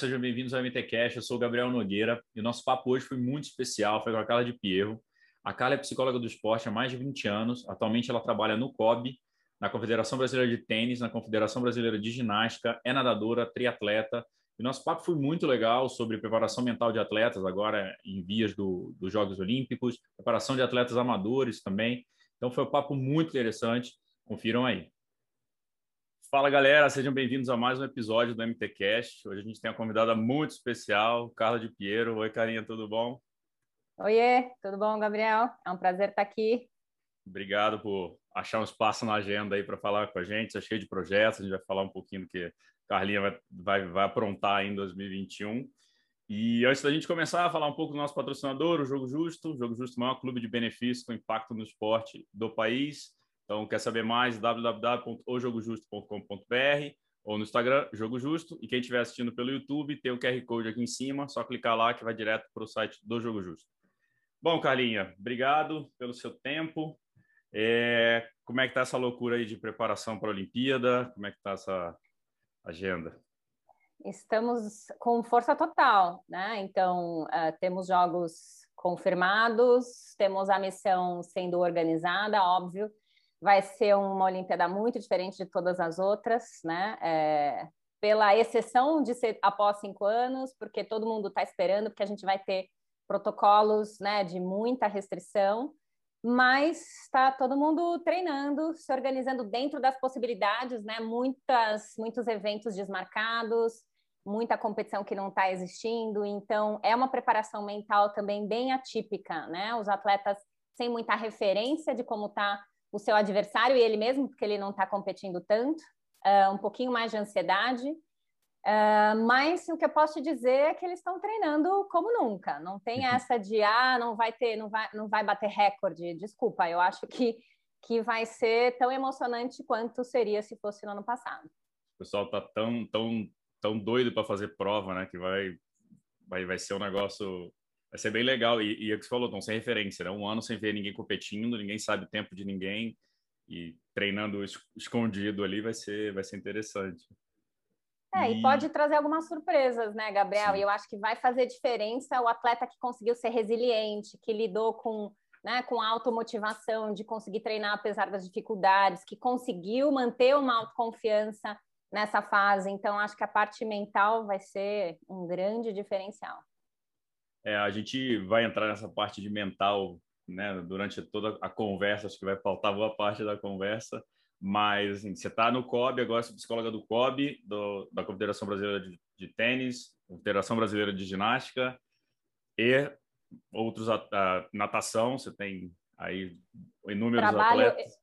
Sejam bem-vindos ao MTCast. Eu sou o Gabriel Nogueira e o nosso papo hoje foi muito especial, foi com a Carla de Pierro. A Carla é psicóloga do esporte há mais de 20 anos. Atualmente ela trabalha no COB, na Confederação Brasileira de Tênis, na Confederação Brasileira de Ginástica, é nadadora, triatleta. E nosso papo foi muito legal sobre preparação mental de atletas, agora em vias do, dos Jogos Olímpicos, preparação de atletas amadores também. Então foi um papo muito interessante. Confiram aí. Fala galera, sejam bem-vindos a mais um episódio do MTCast. Hoje a gente tem uma convidada muito especial, Carla de Piero. Oi, Carinha, tudo bom? Oiê, tudo bom, Gabriel? É um prazer estar aqui. Obrigado por achar um espaço na agenda aí para falar com a gente. Está cheio de projetos, a gente vai falar um pouquinho do que a Carlinha vai, vai, vai aprontar em 2021. E antes da gente começar a falar um pouco do nosso patrocinador, o Jogo Justo. O Jogo Justo é o maior clube de benefícios com impacto no esporte do país. Então, quer saber mais? www.ojogojusto.com.br ou no Instagram, Jogo Justo. E quem estiver assistindo pelo YouTube, tem o QR Code aqui em cima, só clicar lá que vai direto para o site do Jogo Justo. Bom, Carlinha, obrigado pelo seu tempo. É, como é que está essa loucura aí de preparação para a Olimpíada? Como é que está essa agenda? Estamos com força total, né? Então, uh, temos jogos confirmados, temos a missão sendo organizada, óbvio. Vai ser uma Olimpíada muito diferente de todas as outras, né? É, pela exceção de ser após cinco anos, porque todo mundo está esperando, porque a gente vai ter protocolos né, de muita restrição, mas está todo mundo treinando, se organizando dentro das possibilidades, né? Muitas, muitos eventos desmarcados, muita competição que não está existindo, então é uma preparação mental também bem atípica, né? Os atletas sem muita referência de como está o seu adversário e ele mesmo, porque ele não está competindo tanto, uh, um pouquinho mais de ansiedade. Uh, mas o que eu posso te dizer é que eles estão treinando como nunca. Não tem uhum. essa de ah, não vai ter, não vai, não vai bater recorde. Desculpa, eu acho que, que vai ser tão emocionante quanto seria se fosse no ano passado. O pessoal tá tão, tão, tão doido para fazer prova, né? Que vai, vai, vai ser um negócio, vai ser bem legal. E, e é o que você falou, estão sem referência, né? Um ano sem ver ninguém competindo, ninguém sabe o tempo de ninguém e treinando escondido ali vai ser, vai ser interessante. É, e... e pode trazer algumas surpresas, né, Gabriel? Sim. E eu acho que vai fazer diferença o atleta que conseguiu ser resiliente, que lidou com, né, com automotivação, de conseguir treinar apesar das dificuldades, que conseguiu manter uma autoconfiança nessa fase. Então, acho que a parte mental vai ser um grande diferencial. É, a gente vai entrar nessa parte de mental né, durante toda a conversa, acho que vai faltar boa parte da conversa. Mas assim, você está no COB, agora você é psicóloga do COB, do, da Confederação Brasileira de, de, Tênis, Confederação Brasileira de Ginástica e outros a, a, natação. Você tem aí inúmeros Trabalho, atletas.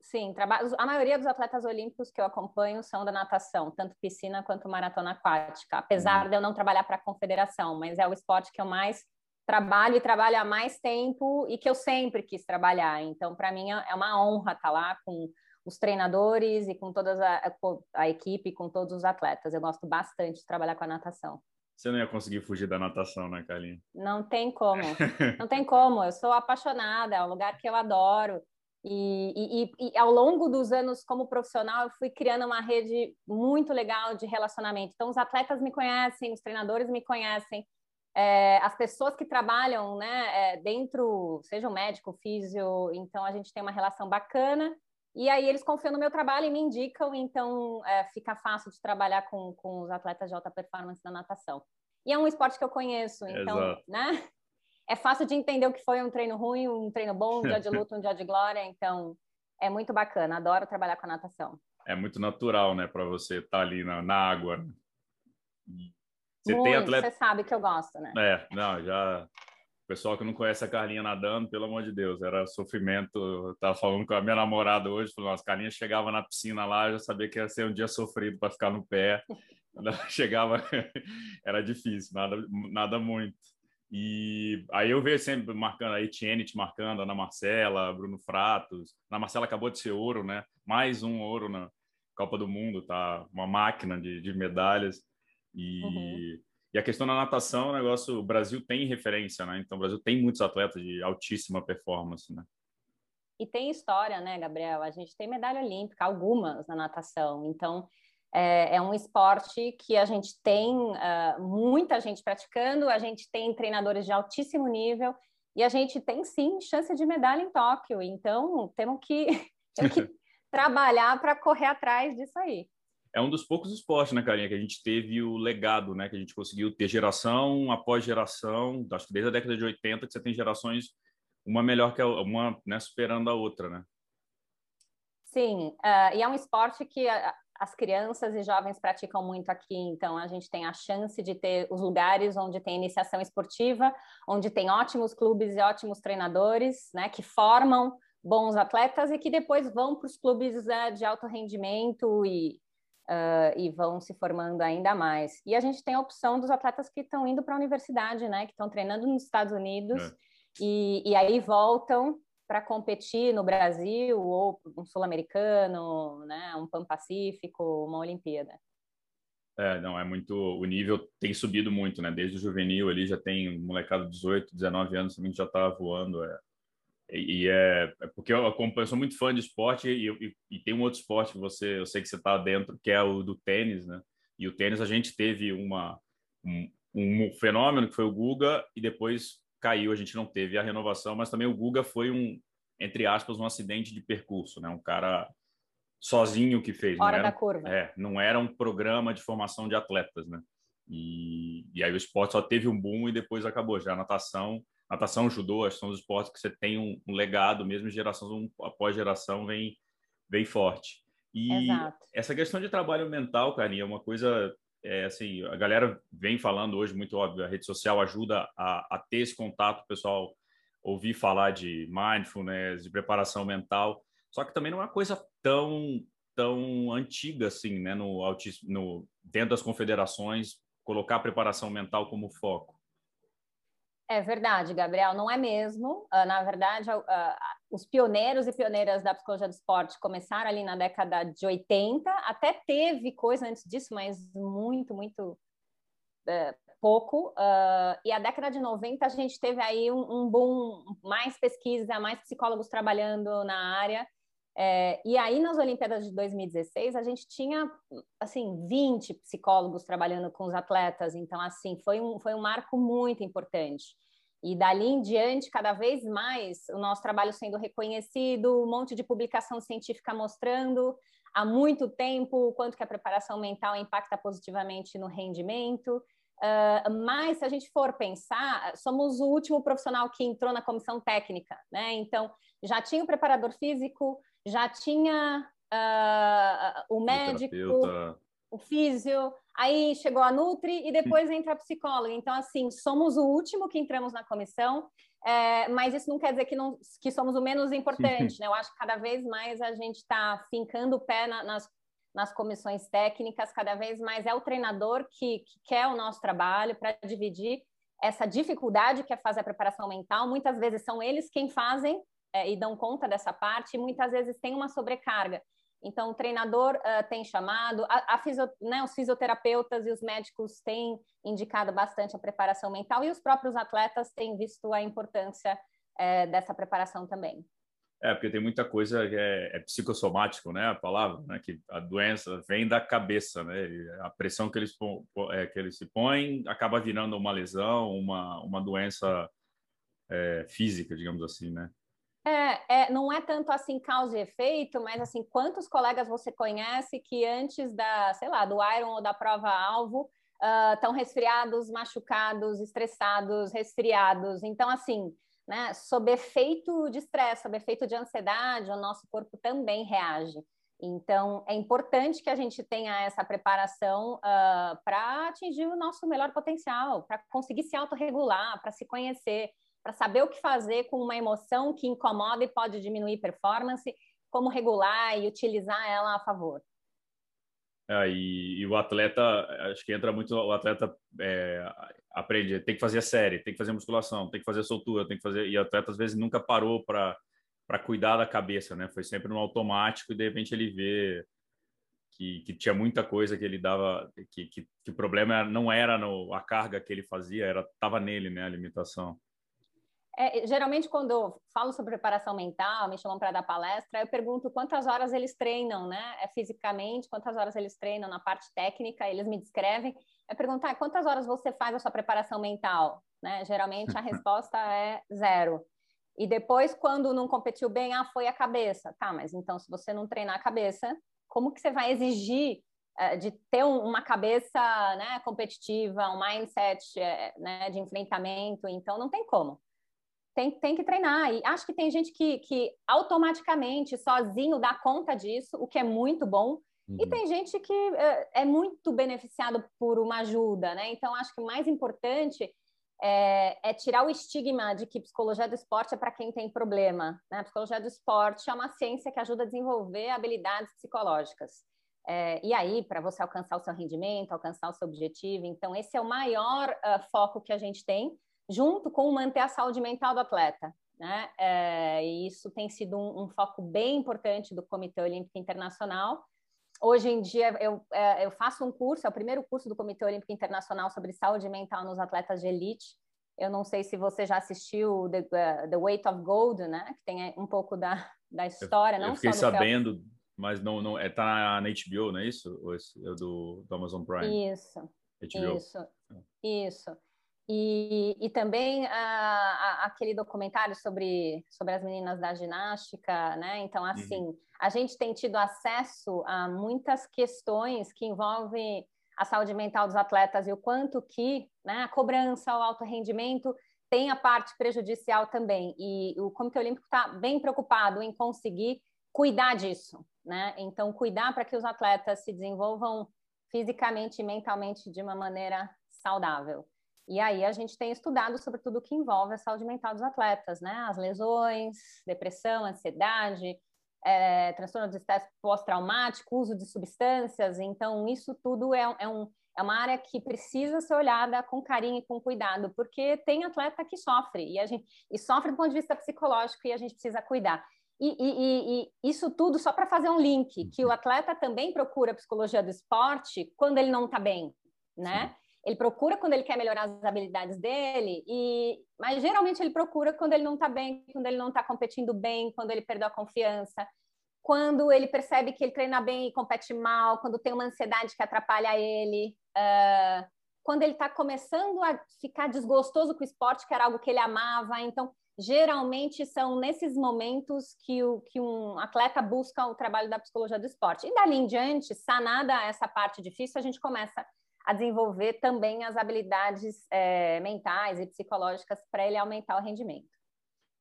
Sim, trabalho, a maioria dos atletas olímpicos que eu acompanho são da natação, tanto piscina quanto maratona aquática. Apesar uhum. de eu não trabalhar para a confederação, mas é o esporte que eu mais trabalho e trabalho há mais tempo e que eu sempre quis trabalhar. Então, para mim é uma honra estar tá lá com os treinadores e com toda a, a equipe, com todos os atletas. Eu gosto bastante de trabalhar com a natação. Você não ia conseguir fugir da natação, né, Carlinhos? Não tem como. Não tem como. Eu sou apaixonada, é um lugar que eu adoro. E, e, e, ao longo dos anos como profissional, eu fui criando uma rede muito legal de relacionamento. Então, os atletas me conhecem, os treinadores me conhecem, é, as pessoas que trabalham né, é, dentro, seja o médico, físio, então a gente tem uma relação bacana. E aí eles confiam no meu trabalho e me indicam, então é, fica fácil de trabalhar com, com os atletas de alta performance da natação. E é um esporte que eu conheço, então, Exato. né? É fácil de entender o que foi um treino ruim, um treino bom, um dia de luta, um dia de glória, então é muito bacana, adoro trabalhar com a natação. É muito natural, né, para você estar tá ali na, na água. Né? Você muito, tem atleta... você sabe que eu gosto, né? É, não, já pessoal que não conhece a Carlinha nadando, pelo amor de Deus, era sofrimento. Eu tava falando com a minha namorada hoje, falou, as Carlinha chegava na piscina lá, já sabia que ia ser um dia sofrido para ficar no pé. Chegava, era difícil, nada, nada muito. E aí eu vejo sempre marcando a Etienne te marcando, Ana Marcela, Bruno Fratos. Ana Marcela acabou de ser ouro, né? Mais um ouro na Copa do Mundo, tá? Uma máquina de, de medalhas. E, uhum. e a questão da natação, o negócio, o Brasil tem referência, né? Então o Brasil tem muitos atletas de altíssima performance, né? E tem história, né, Gabriel? A gente tem medalha olímpica, algumas na natação. Então, é, é um esporte que a gente tem uh, muita gente praticando, a gente tem treinadores de altíssimo nível e a gente tem sim chance de medalha em Tóquio. Então, temos que, temos que trabalhar para correr atrás disso aí. É um dos poucos esportes, né, Carinha, que a gente teve o legado, né, que a gente conseguiu ter geração após geração, acho que desde a década de 80 que você tem gerações uma melhor que a uma, né, superando a outra, né? Sim, uh, e é um esporte que a, as crianças e jovens praticam muito aqui, então a gente tem a chance de ter os lugares onde tem iniciação esportiva, onde tem ótimos clubes e ótimos treinadores, né, que formam bons atletas e que depois vão para os clubes uh, de alto rendimento e, uh, e vão se formando ainda mais. E a gente tem a opção dos atletas que estão indo para a universidade, né, que estão treinando nos Estados Unidos. É e, e aí voltam para competir no Brasil ou um sul-americano, né, um Pan-Pacífico, uma Olimpíada. É, não, é muito. O nível tem subido muito, né? Desde o juvenil ali já tem molecado de 18, 19 anos também já está voando. É, e é, é, porque eu, eu sou muito fã de esporte e, e, e, tem um outro esporte que você, eu sei que você está dentro, que é o do tênis, né? E o tênis a gente teve uma, um, um fenômeno que foi o Guga e depois caiu, a gente não teve a renovação, mas também o Guga foi um, entre aspas, um acidente de percurso, né? Um cara sozinho que fez. Fora não era, da curva. É, não era um programa de formação de atletas, né? E, e aí o esporte só teve um boom e depois acabou. Já a natação, natação, judô, são os esportes que você tem um, um legado, mesmo geração um, após geração, vem, vem forte. E Exato. essa questão de trabalho mental, Carinha, é uma coisa é, assim, a galera vem falando hoje, muito óbvio, a rede social ajuda a, a ter esse contato, o pessoal ouvir falar de mindfulness, de preparação mental, só que também não é uma coisa tão tão antiga assim, né, no, no dentro das confederações, colocar a preparação mental como foco. É verdade, Gabriel, não é mesmo. Uh, na verdade, uh, os pioneiros e pioneiras da psicologia do esporte começaram ali na década de 80, até teve coisa antes disso, mas muito, muito uh, pouco. e a década de 90 a gente teve aí um, um boom, mais pesquisa, mais psicólogos trabalhando na área. É, e aí, nas Olimpíadas de 2016, a gente tinha, assim, 20 psicólogos trabalhando com os atletas. Então, assim, foi um, foi um marco muito importante. E dali em diante, cada vez mais, o nosso trabalho sendo reconhecido, um monte de publicação científica mostrando há muito tempo o quanto que a preparação mental impacta positivamente no rendimento. Uh, mas, se a gente for pensar, somos o último profissional que entrou na comissão técnica, né? Então, já tinha o preparador físico, já tinha uh, o médico, o físio, aí chegou a Nutri e depois entra a psicóloga. Então, assim, somos o último que entramos na comissão, é, mas isso não quer dizer que, não, que somos o menos importante, né? Eu acho que cada vez mais a gente está fincando o pé na, nas, nas comissões técnicas, cada vez mais é o treinador que, que quer o nosso trabalho para dividir essa dificuldade que é fazer a preparação mental. Muitas vezes são eles quem fazem é, e dão conta dessa parte, e muitas vezes tem uma sobrecarga. Então, o treinador uh, tem chamado, a, a fisio, né, os fisioterapeutas e os médicos têm indicado bastante a preparação mental, e os próprios atletas têm visto a importância é, dessa preparação também. É, porque tem muita coisa que é, é psicossomático, né? A palavra, né? Que a doença vem da cabeça, né? E a pressão que eles, é, que eles se põem acaba virando uma lesão, uma, uma doença é, física, digamos assim, né? É, é, não é tanto assim causa e efeito, mas assim, quantos colegas você conhece que antes da, sei lá, do Iron ou da prova-alvo estão uh, resfriados, machucados, estressados, resfriados. Então, assim, né, sob efeito de estresse, sob efeito de ansiedade, o nosso corpo também reage. Então, é importante que a gente tenha essa preparação uh, ah, para atingir o nosso melhor potencial, para conseguir se autorregular, para se conhecer para saber o que fazer com uma emoção que incomoda e pode diminuir performance, como regular e utilizar ela a favor. É, e, e, o atleta, acho que entra muito, o atleta é, aprende, tem que fazer a série, tem que fazer musculação, tem que fazer soltura, tem que fazer, e o atleta às vezes nunca parou para para cuidar da cabeça, né? Foi sempre no automático e de repente ele vê que, que tinha muita coisa que ele dava, que, que, que o problema não era no, a carga que ele fazia, era tava nele, né? A limitação. É, geralmente, quando eu falo sobre preparação mental, me chamam para dar palestra, eu pergunto quantas horas eles treinam, né? É, fisicamente, quantas horas eles treinam na parte técnica, eles me descrevem. É perguntar quantas horas você faz a sua preparação mental, né? Geralmente a resposta é zero. E depois, quando não competiu bem, ah, foi a cabeça. Tá, mas então, se você não treinar a cabeça, como que você vai exigir uh, de ter um, uma cabeça né, competitiva, um mindset uh, né, de enfrentamento? Então, não tem como tem, tem que treinar. E acho que tem gente que, que automaticamente, sozinho, dá conta disso, o que é muito bom. Uhum. E tem gente que é, é muito beneficiado por uma ajuda, né? Então, acho que o mais importante é, é, tirar o estigma de que psicologia do esporte é para quem tem problema. Né? A psicologia do esporte é uma ciência que ajuda a desenvolver habilidades psicológicas. É, e aí, para você alcançar o seu rendimento, alcançar o seu objetivo, então esse é o maior uh, foco que a gente tem junto com manter a saúde mental do atleta. Né? É, e isso tem sido um, um, foco bem importante do Comitê Olímpico Internacional. Hoje em dia, eu, é, eu faço um curso, é o primeiro curso do Comitê Olímpico Internacional sobre saúde mental nos atletas de elite. Eu não sei se você já assistiu The, uh, The Weight of Gold, né? que tem um pouco da, da história. Eu, não eu fiquei sabendo, mas não, não é, tá na HBO, não é isso? Ou é do, do Amazon Prime? Isso. HBO. Isso. Isso. E, e também a, a, aquele documentário sobre, sobre as meninas da ginástica, né? Então, uhum. assim, uhum. a gente tem tido acesso a muitas questões que envolvem a saúde mental dos atletas e o quanto que né, a cobrança, o alto rendimento tem a parte prejudicial também. E o Comitê Olímpico está bem preocupado em conseguir cuidar disso, né? Então, cuidar para que os atletas se desenvolvam fisicamente e mentalmente de uma maneira saudável. E aí a gente tem estudado sobre tudo que envolve a saúde mental dos atletas, né? As lesões, depressão, ansiedade, é, transtorno de estresse pós-traumático, uso de substâncias. Então, isso tudo é, é, um, é uma área que precisa ser olhada com carinho e com cuidado, porque tem atleta que sofre, e, a gente, e sofre do ponto de vista psicológico, e a gente precisa cuidar. E, e, e, isso tudo só para fazer um link, que o atleta também procura psicologia do esporte quando ele não está bem, né? Sim. Ele procura quando ele quer melhorar as habilidades dele, e mas geralmente ele procura quando ele não está bem, quando ele não está competindo bem, quando ele perdeu a confiança, quando ele percebe que ele treina bem e compete mal, quando tem uma ansiedade que atrapalha ele, uh, quando ele está começando a ficar desgostoso com o esporte, que era algo que ele amava. Então, geralmente são nesses momentos que, o, que um atleta busca o trabalho da psicologia do esporte. E dali em diante, sanada essa parte difícil, a gente começa a desenvolver também as habilidades é, mentais e psicológicas para ele aumentar o rendimento.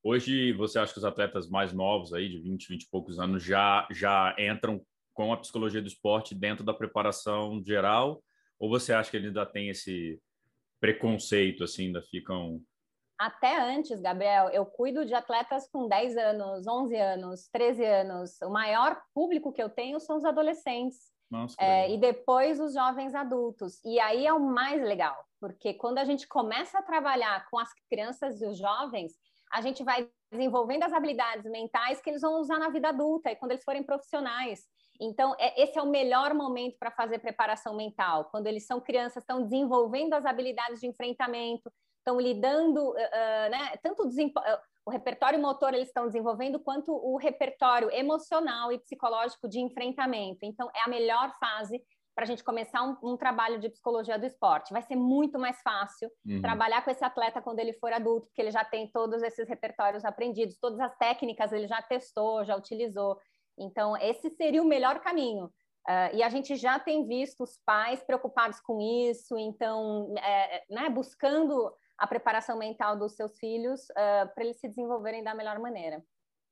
Hoje, você acha que os atletas mais novos, aí de 20, 20 e poucos anos, já, já entram com a psicologia do esporte dentro da preparação geral? Ou você acha que eles ainda têm esse preconceito, assim, ainda ficam até antes, Gabriel, eu cuido de atletas com 10 anos, 11 anos, 13 anos. O maior público que eu tenho são os adolescentes. Nossa, é, e depois os jovens adultos. E aí é o mais legal, porque quando a gente começa a trabalhar com as crianças e os jovens, a gente vai desenvolvendo as habilidades mentais que eles vão usar na vida adulta e quando eles forem profissionais. Então, é, esse é o melhor momento para fazer preparação mental, quando eles são crianças, estão desenvolvendo as habilidades de enfrentamento, estão lidando, uh, né, tanto o repertório motor eles estão desenvolvendo, quanto o repertório emocional e psicológico de enfrentamento. Então, é a melhor fase para a gente começar um, um, trabalho de psicologia do esporte. Vai ser muito mais fácil uhum. trabalhar com esse atleta quando ele for adulto, porque ele já tem todos esses repertórios aprendidos, todas as técnicas ele já testou, já utilizou. Então, esse seria o melhor caminho. Uh, e a gente já tem visto os pais preocupados com isso, então, é, né, buscando a preparação mental dos seus filhos uh, para eles se desenvolverem da melhor maneira.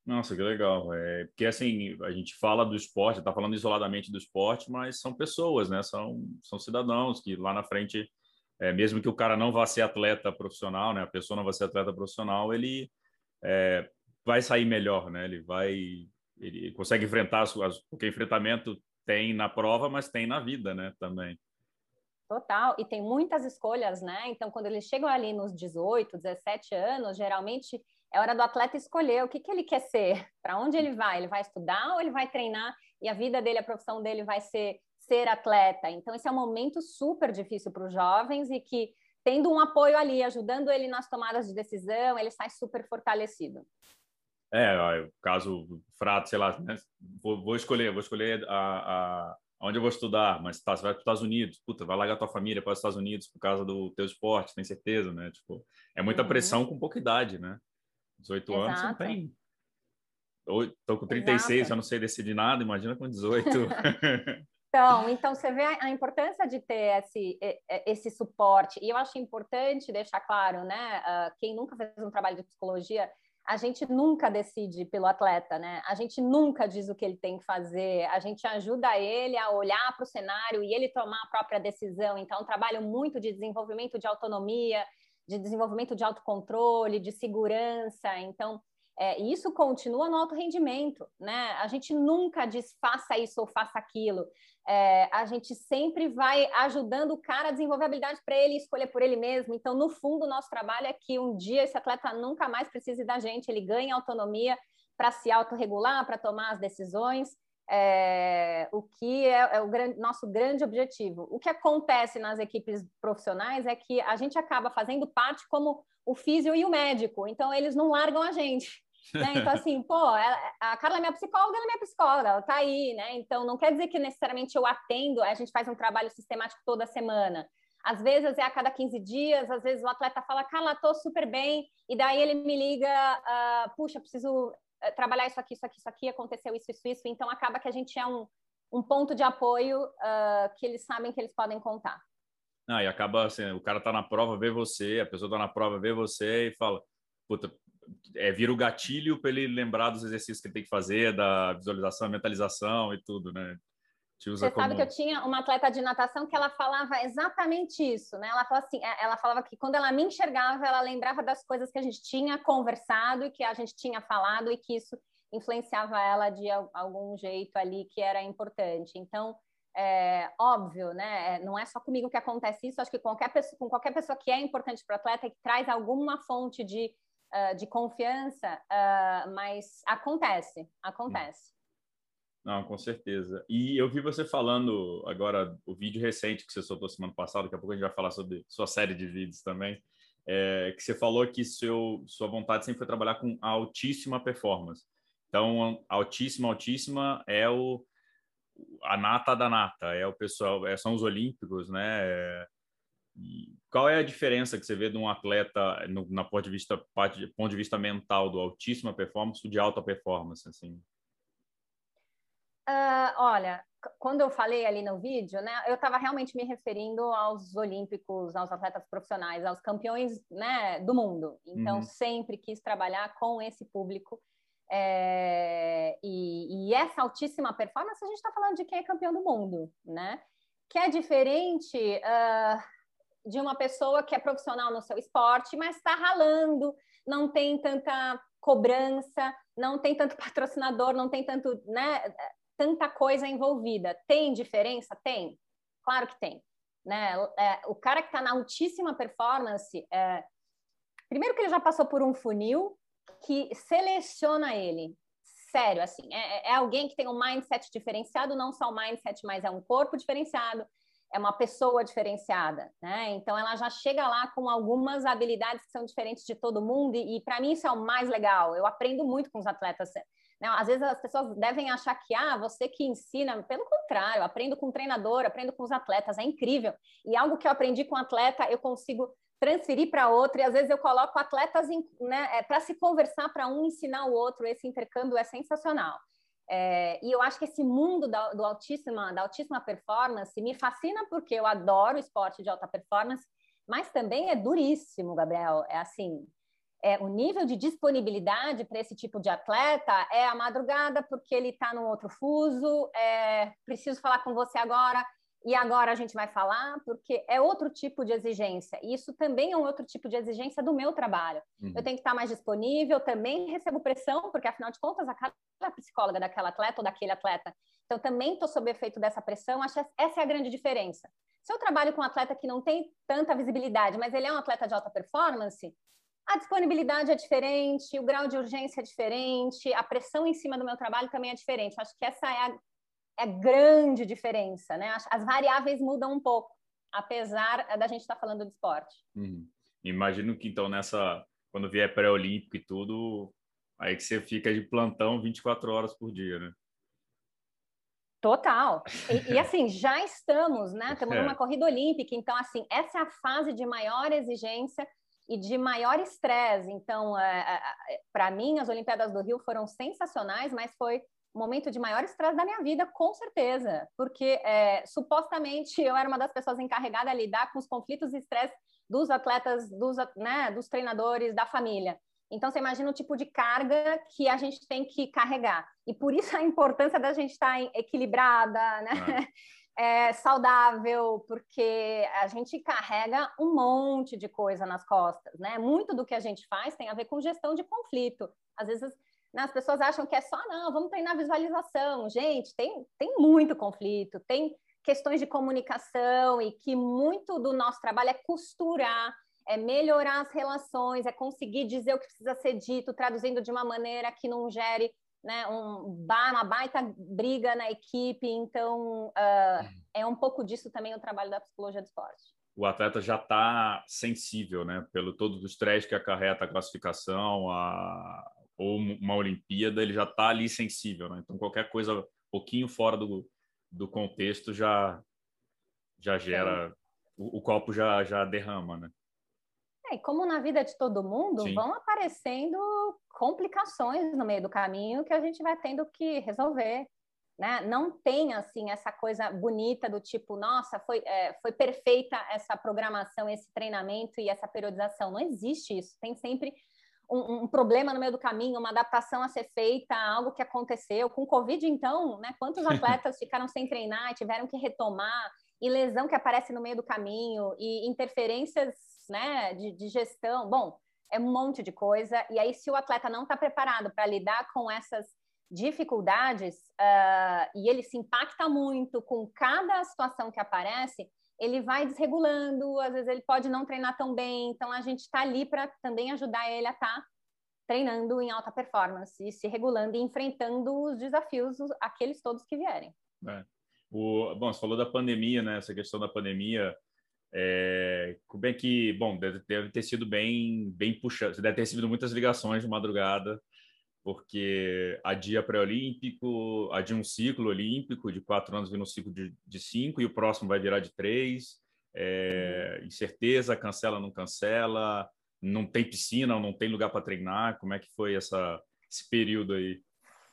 Nossa, que legal. É, porque assim, a gente fala do esporte, está falando isoladamente do esporte, mas são pessoas, né? São, são cidadãos que lá na frente, é, mesmo que o cara não vá ser atleta profissional, né? A pessoa não vai ser atleta profissional, ele é, vai sair melhor, né? Ele vai, ele consegue enfrentar as, as, porque enfrentamento tem na prova, mas tem na vida, né, também. Total, e tem muitas escolhas, né? Então, quando eles chegam ali nos 18, 17 anos, geralmente é hora do atleta escolher o que, que ele quer ser, para onde ele vai. Ele vai estudar ou ele vai treinar e a vida dele, a profissão dele vai ser ser atleta. Então, esse é um momento super difícil para os jovens e que, tendo um apoio ali, ajudando ele nas tomadas de decisão, ele sai super fortalecido. É, caso frato, sei lá, né? vou, vou, escolher, vou escolher a, a, onde eu vou estudar, mas tá, você vai para os Estados Unidos, puta, vai largar tua família para os Estados Unidos por causa do teu esporte, tem certeza, né? Tipo, é muita uhum. pressão com pouca idade, né? 18 Exato. anos não tem. Estou com 36, Exato. eu não sei decidir nada, imagina com 18. Então, então você vê a, importância de ter esse, esse suporte. E eu acho importante deixar claro, né? Uh, quem nunca fez um trabalho de psicologia, a gente nunca decide pelo atleta, né? A gente nunca diz o que ele tem que fazer. A gente ajuda ele a olhar para o cenário e ele tomar a própria decisão. Então, trabalho muito de desenvolvimento de autonomia, de desenvolvimento de autocontrole, de segurança. Então, é, isso continua no alto rendimento, né? A gente nunca diz faça isso ou faça aquilo. É, a gente sempre vai ajudando o cara a desenvolver habilidade para ele escolher por ele mesmo. Então, no fundo, o nosso trabalho é que um dia esse atleta nunca mais precise da gente, ele ganha autonomia para se autorregular, para tomar as decisões é, o que é, é o grande, nosso grande objetivo. O que acontece nas equipes profissionais é que a gente acaba fazendo parte como o físio e o médico, então eles não largam a gente. Né? Então, assim, pô, ela, a Carla é minha psicóloga, ela é minha psicóloga, ela tá aí, né? Então, não quer dizer que necessariamente eu atendo, a gente faz um trabalho sistemático toda semana. Às vezes é a cada 15 dias, às vezes o atleta fala, Carla, tô super bem, e daí ele me liga, uh, puxa, preciso eh, trabalhar isso aqui, isso aqui, isso aqui, aconteceu isso, isso, isso. Então, acaba que a gente é um, um ponto de apoio uh, que eles sabem que eles podem contar. Ah, e acaba assim, o cara tá na prova, vê você, a pessoa tá na prova, vê você e fala, puta, é, vira o gatilho para ele lembrar dos exercícios que ele tem que fazer, da visualização, mentalização e tudo, né? Você como... sabe que eu tinha uma atleta de natação que ela falava exatamente isso, né? Ela falava assim, é, ela falava que quando ela me enxergava, ela lembrava das coisas que a gente tinha conversado e que a gente tinha falado e que isso influenciava ela de algum jeito ali que era importante. Então, é óbvio, né? É, não é só comigo que acontece isso. Acho que qualquer pessoa, com qualquer pessoa que é importante para o atleta que traz alguma fonte de, uh, de confiança, uh, mas acontece, acontece. Não, com certeza. E eu vi você falando agora, o vídeo recente que você soltou semana passada, daqui a pouco a gente vai falar sobre sua série de vídeos também, é, que você falou que seu, sua vontade sempre foi trabalhar com altíssima performance. Então, altíssima, altíssima é o, a nata da nata, é o pessoal, é, são os olímpicos, né? É, qual é a diferença que você vê de um atleta no, na ponto de vista ponto de vista mental do altíssima performance de alta performance assim Uh, olha, quando eu falei ali no vídeo, né, eu estava realmente me referindo aos olímpicos, aos atletas profissionais, aos campeões né, do mundo. Então, uhum. sempre quis trabalhar com esse público. É, e, e, essa altíssima performance, a gente está falando de quem é campeão do mundo, né? Que é diferente uh, de uma pessoa que é profissional no seu esporte, mas está ralando, não tem tanta cobrança, não tem tanto patrocinador, não tem tanto, né? tanta coisa envolvida. Tem diferença? Tem. Claro que tem. Né? É, o cara que está na altíssima performance, é... primeiro que ele já passou por um funil que seleciona ele. Sério, assim, é, é alguém que tem um mindset diferenciado, não só um mindset, mas é um corpo diferenciado, é uma pessoa diferenciada, né? Então ela já chega lá com algumas habilidades que são diferentes de todo mundo e, e para mim isso é o mais legal. Eu aprendo muito com os atletas né? Às vezes as pessoas devem achar que, ah, você que ensina, pelo contrário, aprendo com o treinador, aprendo com os atletas, é incrível. E algo que eu aprendi com o atleta, eu consigo transferir para outro, e às vezes eu coloco atletas né, é, para se conversar, para um ensinar o outro, esse intercâmbio é sensacional. É, e eu acho que esse mundo da, do altíssima, da altíssima performance me fascina porque eu adoro esporte de alta performance, mas também é duríssimo, Gabriel. É assim, é, o nível de disponibilidade para esse tipo de atleta é a madrugada, porque ele está num outro fuso, é, preciso falar com você agora. E agora a gente vai falar porque é outro tipo de exigência. E isso também é um outro tipo de exigência do meu trabalho. Uhum. Eu tenho que estar mais disponível, também recebo pressão, porque afinal de contas, a psicóloga daquela atleta ou daquele atleta. Então, também estou sob efeito dessa pressão. Acho que essa é a grande diferença. Se eu trabalho com um atleta que não tem tanta visibilidade, mas ele é um atleta de alta performance, a disponibilidade é diferente, o grau de urgência é diferente, a pressão em cima do meu trabalho também é diferente. Acho que essa é a é grande diferença, né? As, variáveis mudam um pouco, apesar da gente estar tá falando de esporte. Uhum. Imagino que então nessa, quando vier pré-olímpico e tudo, aí que você fica de plantão 24 horas por dia, né? Total. E, e, assim, já estamos, né? Estamos é. numa corrida olímpica, então, assim, essa é a fase de maior exigência e de maior estresse. Então, é, é, é para mim, as Olimpíadas do Rio foram sensacionais, mas foi momento de maior estresse da minha vida, com certeza, porque é, supostamente eu era uma das pessoas encarregadas a lidar com os conflitos e estresse dos atletas, dos, né, dos treinadores, da família. Então, você imagina o tipo de carga que a gente tem que carregar. E por isso a importância da gente estar equilibrada, né? É. é, saudável, porque a gente carrega um monte de coisa nas costas, né? Muito do que a gente faz tem a ver com gestão de conflito. Às vezes né? As pessoas acham que é só, não, vamos treinar visualização. Gente, tem, tem muito conflito, tem questões de comunicação e que muito do nosso trabalho é costurar, é melhorar as relações, é conseguir dizer o que precisa ser dito, traduzindo de uma maneira que não gere né, um, uma baita briga na equipe. Então, uh, é um pouco disso também o trabalho da psicologia do esporte. O atleta já está sensível, né, pelo todo o estresse que acarreta a classificação, a, ou uma Olimpíada, ele já está ali sensível, né? Então qualquer coisa um pouquinho fora do, do contexto já já gera o, o copo já já derrama, né? É, como na vida de todo mundo, Sim. vão aparecendo complicações no meio do caminho que a gente vai tendo que resolver. Né? Não tem assim essa coisa bonita do tipo, nossa, foi, é, foi perfeita essa programação, esse treinamento e essa periodização. Não existe isso. Tem sempre um, um, problema no meio do caminho, uma adaptação a ser feita, algo que aconteceu. Com Covid, então, né, quantos atletas ficaram sem treinar e tiveram que retomar, e lesão que aparece no meio do caminho, e interferências né, de, de gestão. Bom, é um monte de coisa. E aí, se o atleta não está preparado para lidar com essas dificuldades uh, e ele se impacta muito com cada situação que aparece, ele vai desregulando, às vezes ele pode não treinar tão bem, então a gente está ali para também ajudar ele a estar tá treinando em alta performance e se regulando e enfrentando os desafios, aqueles todos que vierem. É. O, bom, você falou da pandemia, né? Essa questão da pandemia, é, como é que, bom, deve, deve ter sido bem, bem puxado, você deve ter recebido muitas ligações de madrugada porque adia pré-olímpico, adia um ciclo olímpico de quatro anos, vira um ciclo de, de cinco, e o próximo vai virar de três. É, incerteza, cancela, não cancela, não tem piscina, não tem lugar para treinar. Como é que foi essa, esse período aí?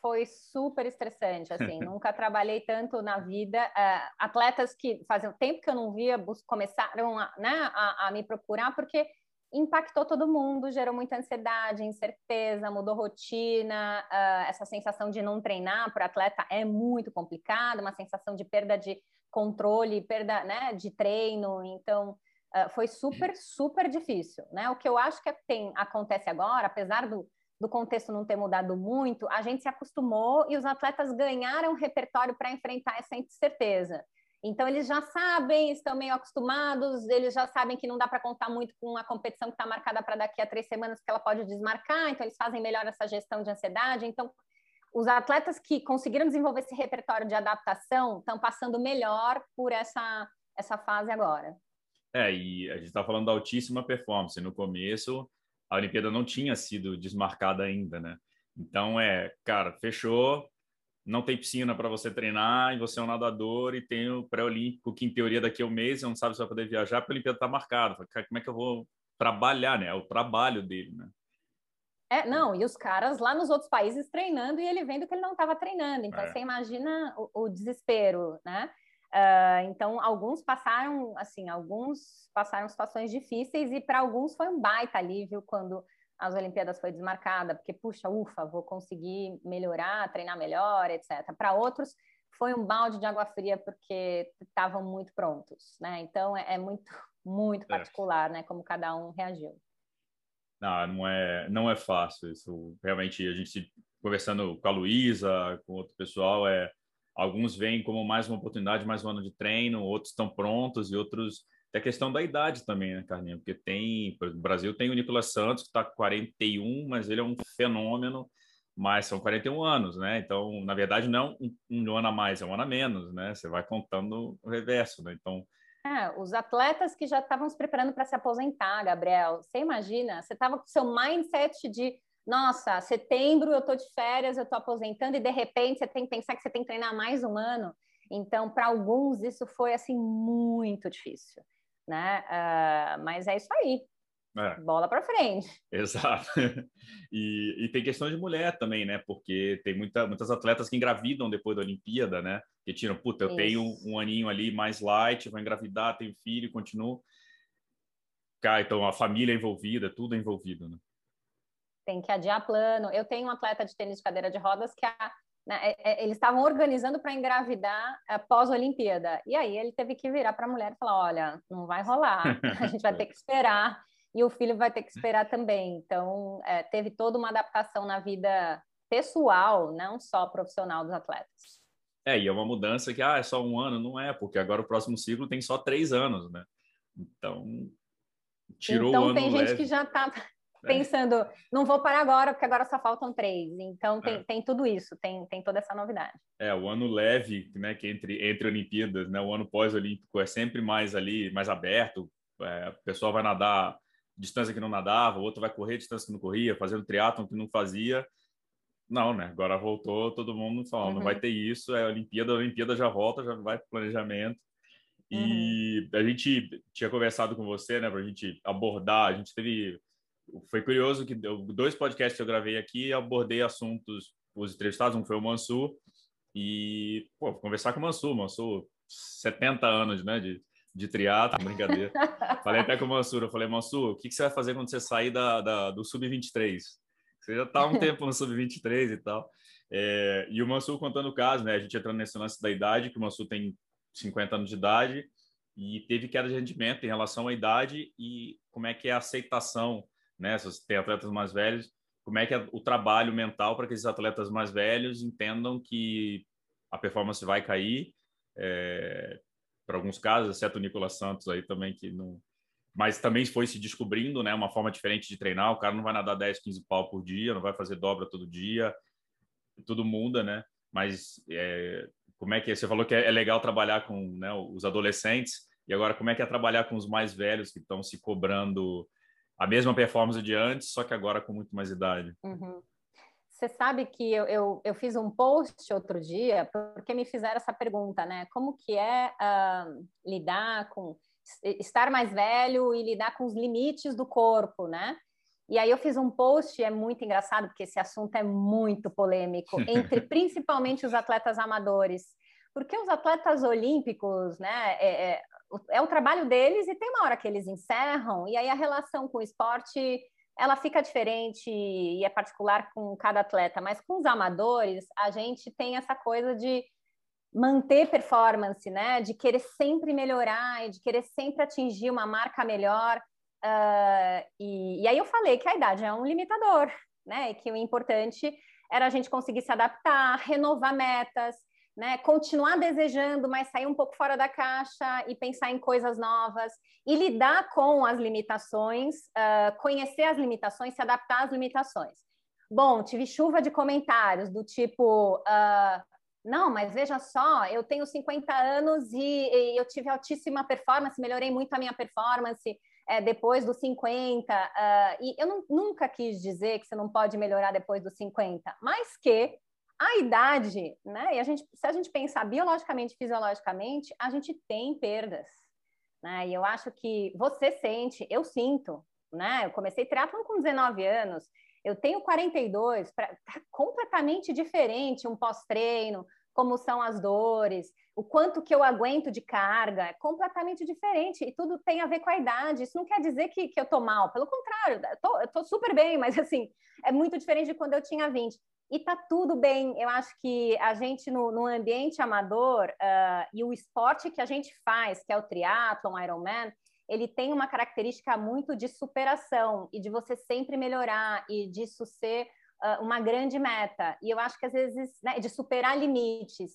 Foi super estressante, assim, nunca trabalhei tanto na vida. Uh, atletas que fazem tempo que eu não via começaram a, né, a, a me procurar, porque impactou todo mundo, gerou muita ansiedade, incerteza, mudou rotina, uh, essa sensação de não treinar para atleta é muito complicada, uma sensação de perda de controle, perda né, de treino, então uh, foi super, super difícil, né? O que eu acho que tem, acontece agora, apesar do, do contexto não ter mudado muito, a gente se acostumou e os atletas ganharam repertório para enfrentar essa incerteza. Então, eles já sabem, estão meio acostumados, eles já sabem que não dá para contar muito com a competição que está marcada para daqui a três semanas, que ela pode desmarcar, então eles fazem melhor essa gestão de ansiedade. Então, os atletas que conseguiram desenvolver esse repertório de adaptação estão passando melhor por essa, essa fase agora. É, e a gente está falando da altíssima performance. No começo, a Olimpíada não tinha sido desmarcada ainda, né? Então, é, cara, fechou, não tem piscina para você treinar e você é um nadador e tem o pré-olímpico que em teoria daqui a um mês você não sabe se vai poder viajar porque a Olimpíada está marcada. Como é que eu vou trabalhar, né? É o trabalho dele, né? É, não, e os caras lá nos outros países treinando e ele vendo que ele não estava treinando. Então, é. você imagina o, o desespero, né? Uh, então, alguns passaram, assim, alguns passaram situações difíceis e para alguns foi um baita alívio quando as Olimpíadas foi desmarcada, porque, puxa, ufa, vou conseguir melhorar, treinar melhor, etc. Para outros, foi um balde de água fria porque estavam muito prontos, né? Então é, é muito, muito é. particular, é. né? Como cada um reagiu. Não, não é, não é fácil isso. Realmente a gente conversando com a Luísa, com outro pessoal, é alguns veem como mais uma oportunidade, mais um ano de treino, outros estão prontos e outros é questão da idade também, né, Carlinhos? Porque tem, o Brasil tem o Nicolas Santos, que está com 41, mas ele é um fenômeno, mas são 41 anos, né? Então, na verdade, não é um, um ano a mais, é um ano a menos, né? Você vai contando o reverso, né? Então. É, os atletas que já estavam se preparando para se aposentar, Gabriel, você imagina? Você estava com seu mindset de nossa, setembro eu estou de férias, eu estou aposentando, e de repente você tem que pensar que você tem que treinar mais um ano. Então, para alguns, isso foi assim muito difícil né? Uh, mas é isso aí. É. Bola para frente. Exato. E, e, tem questão de mulher também, né? Porque tem muita, muitas atletas que engravidam depois da Olimpíada, né? Que tiram, puta, eu isso. tenho um, um aninho ali mais light, vou engravidar, tenho filho, continuo. Cara, então a família é envolvida, tudo é envolvido, né? Tem que adiar plano. Eu tenho um atleta de tênis de cadeira de rodas que a né? É, é, eles estavam organizando para engravidar após a Olimpíada. E aí ele teve que virar para a mulher e falar: olha, não vai rolar, a gente vai ter que esperar, e o filho vai ter que esperar também. Então, é, teve toda uma adaptação na vida pessoal, não só profissional dos atletas. É, e é uma mudança que, ah, é só um ano, não é, porque agora o próximo ciclo tem só três anos, né? Então, tirou então, o ano tem gente leve. que já está é. Pensando, não vou parar agora, porque agora só faltam três. Então tem, é. tem tudo isso, tem, tem toda essa novidade. É, o ano leve, né, que entre, entre Olimpíadas, né, o ano pós-olímpico é sempre mais ali, mais aberto. É, o pessoal vai nadar distância que não nadava, o outro vai correr distância que não corria, fazendo triatlon que não fazia. Não, né? Agora voltou todo mundo falando, uhum. não vai uhum. ter isso, é a Olimpíada, a Olimpíada já volta, já vai para planejamento. E uhum. a gente tinha conversado com você, né, para a gente abordar, a gente teve foi curioso que dois podcasts que eu gravei aqui abordei assuntos os entrevistados, um foi o Mansur e pô, conversar com o Mansur, Mansur 70 anos, né, de, de triatlo, brincadeira. falei até com o Mansur, eu falei, Mansur, o que, que você vai fazer quando você sair da, da do Sub-23? Você já está há um tempo no Sub-23 e tal. É, e o Mansur contando o caso, né, a gente entrando nesse lance da idade, que o Mansur tem 50 anos de idade e teve queda de rendimento em relação à idade e como é que é a aceitação né? Se você tem atletas mais velhos, como é que é o trabalho mental para que esses atletas mais velhos entendam que a performance vai cair? É, para alguns casos, exceto o Nicolas Santos aí também que não, mas também foi se descobrindo, né, uma forma diferente de treinar. O cara não vai nadar 10, 15 pau por dia, não vai fazer dobra todo dia, tudo muda, né? Mas é, como é que é? você falou que é, é legal trabalhar com né, os adolescentes e agora como é que é trabalhar com os mais velhos que estão se cobrando a mesma performance de antes, só que agora com muito mais idade. Uhum. Você sabe que eu, eu, eu, fiz um post outro dia porque me fizeram essa pergunta, né? Como que é uh, lidar com estar mais velho e lidar com os limites do corpo, né? E aí eu fiz um post, é muito engraçado porque esse assunto é muito polêmico entre principalmente os atletas amadores, porque os atletas olímpicos, né? É, é, é o trabalho deles e tem uma hora que eles encerram e aí a relação com o esporte ela fica diferente e é particular com cada atleta, mas com os amadores a gente tem essa coisa de manter performance, né? De querer sempre melhorar e de querer sempre atingir uma marca melhor. Uh, e, e aí eu falei que a idade é um limitador, né? E que o importante era a gente conseguir se adaptar, renovar metas, né? Continuar desejando, mas sair um pouco fora da caixa e pensar em coisas novas e lidar com as limitações, uh, conhecer as limitações, se adaptar às limitações. Bom, tive chuva de comentários do tipo. Uh, não, mas veja só, eu tenho 50 anos e, e, eu tive altíssima performance, melhorei muito a minha performance é, depois dos 50. Uh, e eu não, nunca quis dizer que você não pode melhorar depois dos 50, mas que a idade, né? E a gente, se a gente pensar biologicamente, fisiologicamente, a gente tem perdas, né? E eu acho que você sente, eu sinto, né? Eu comecei triatlon com 19 anos, eu tenho 42, pra, tá completamente diferente um pós-treino, como são as dores, o quanto que eu aguento de carga, é completamente diferente e tudo tem a ver com a idade. Isso não quer dizer que, que eu tô mal, pelo contrário, eu tô, eu tô super bem, mas assim, é muito diferente de quando eu tinha 20. E tá tudo bem, eu acho que a gente no, no ambiente amador uh, e o esporte que a gente faz, que é o triatlon, Ironman, ele tem uma característica muito de superação e de você sempre melhorar e disso ser uh, uma grande meta. E eu acho que às vezes, né, de superar limites.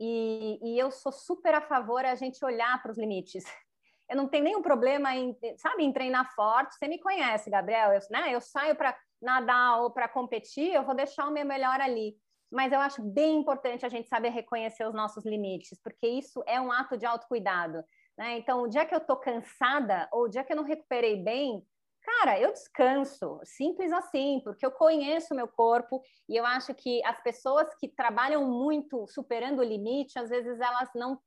E, e eu sou super a favor a gente olhar para os limites. Eu não tenho nenhum problema em, sabe, em treinar forte. Você me conhece, Gabriel, eu, né? Eu saio para nadar ou para competir, eu vou deixar o meu melhor ali. Mas eu acho bem importante a gente saber reconhecer os nossos limites, porque isso é um ato de autocuidado. Né? Então, o dia que eu estou cansada ou o dia que eu não recuperei bem, cara, eu descanso, simples assim, porque eu conheço o meu corpo e eu acho que as pessoas que trabalham muito superando o limite, às vezes elas não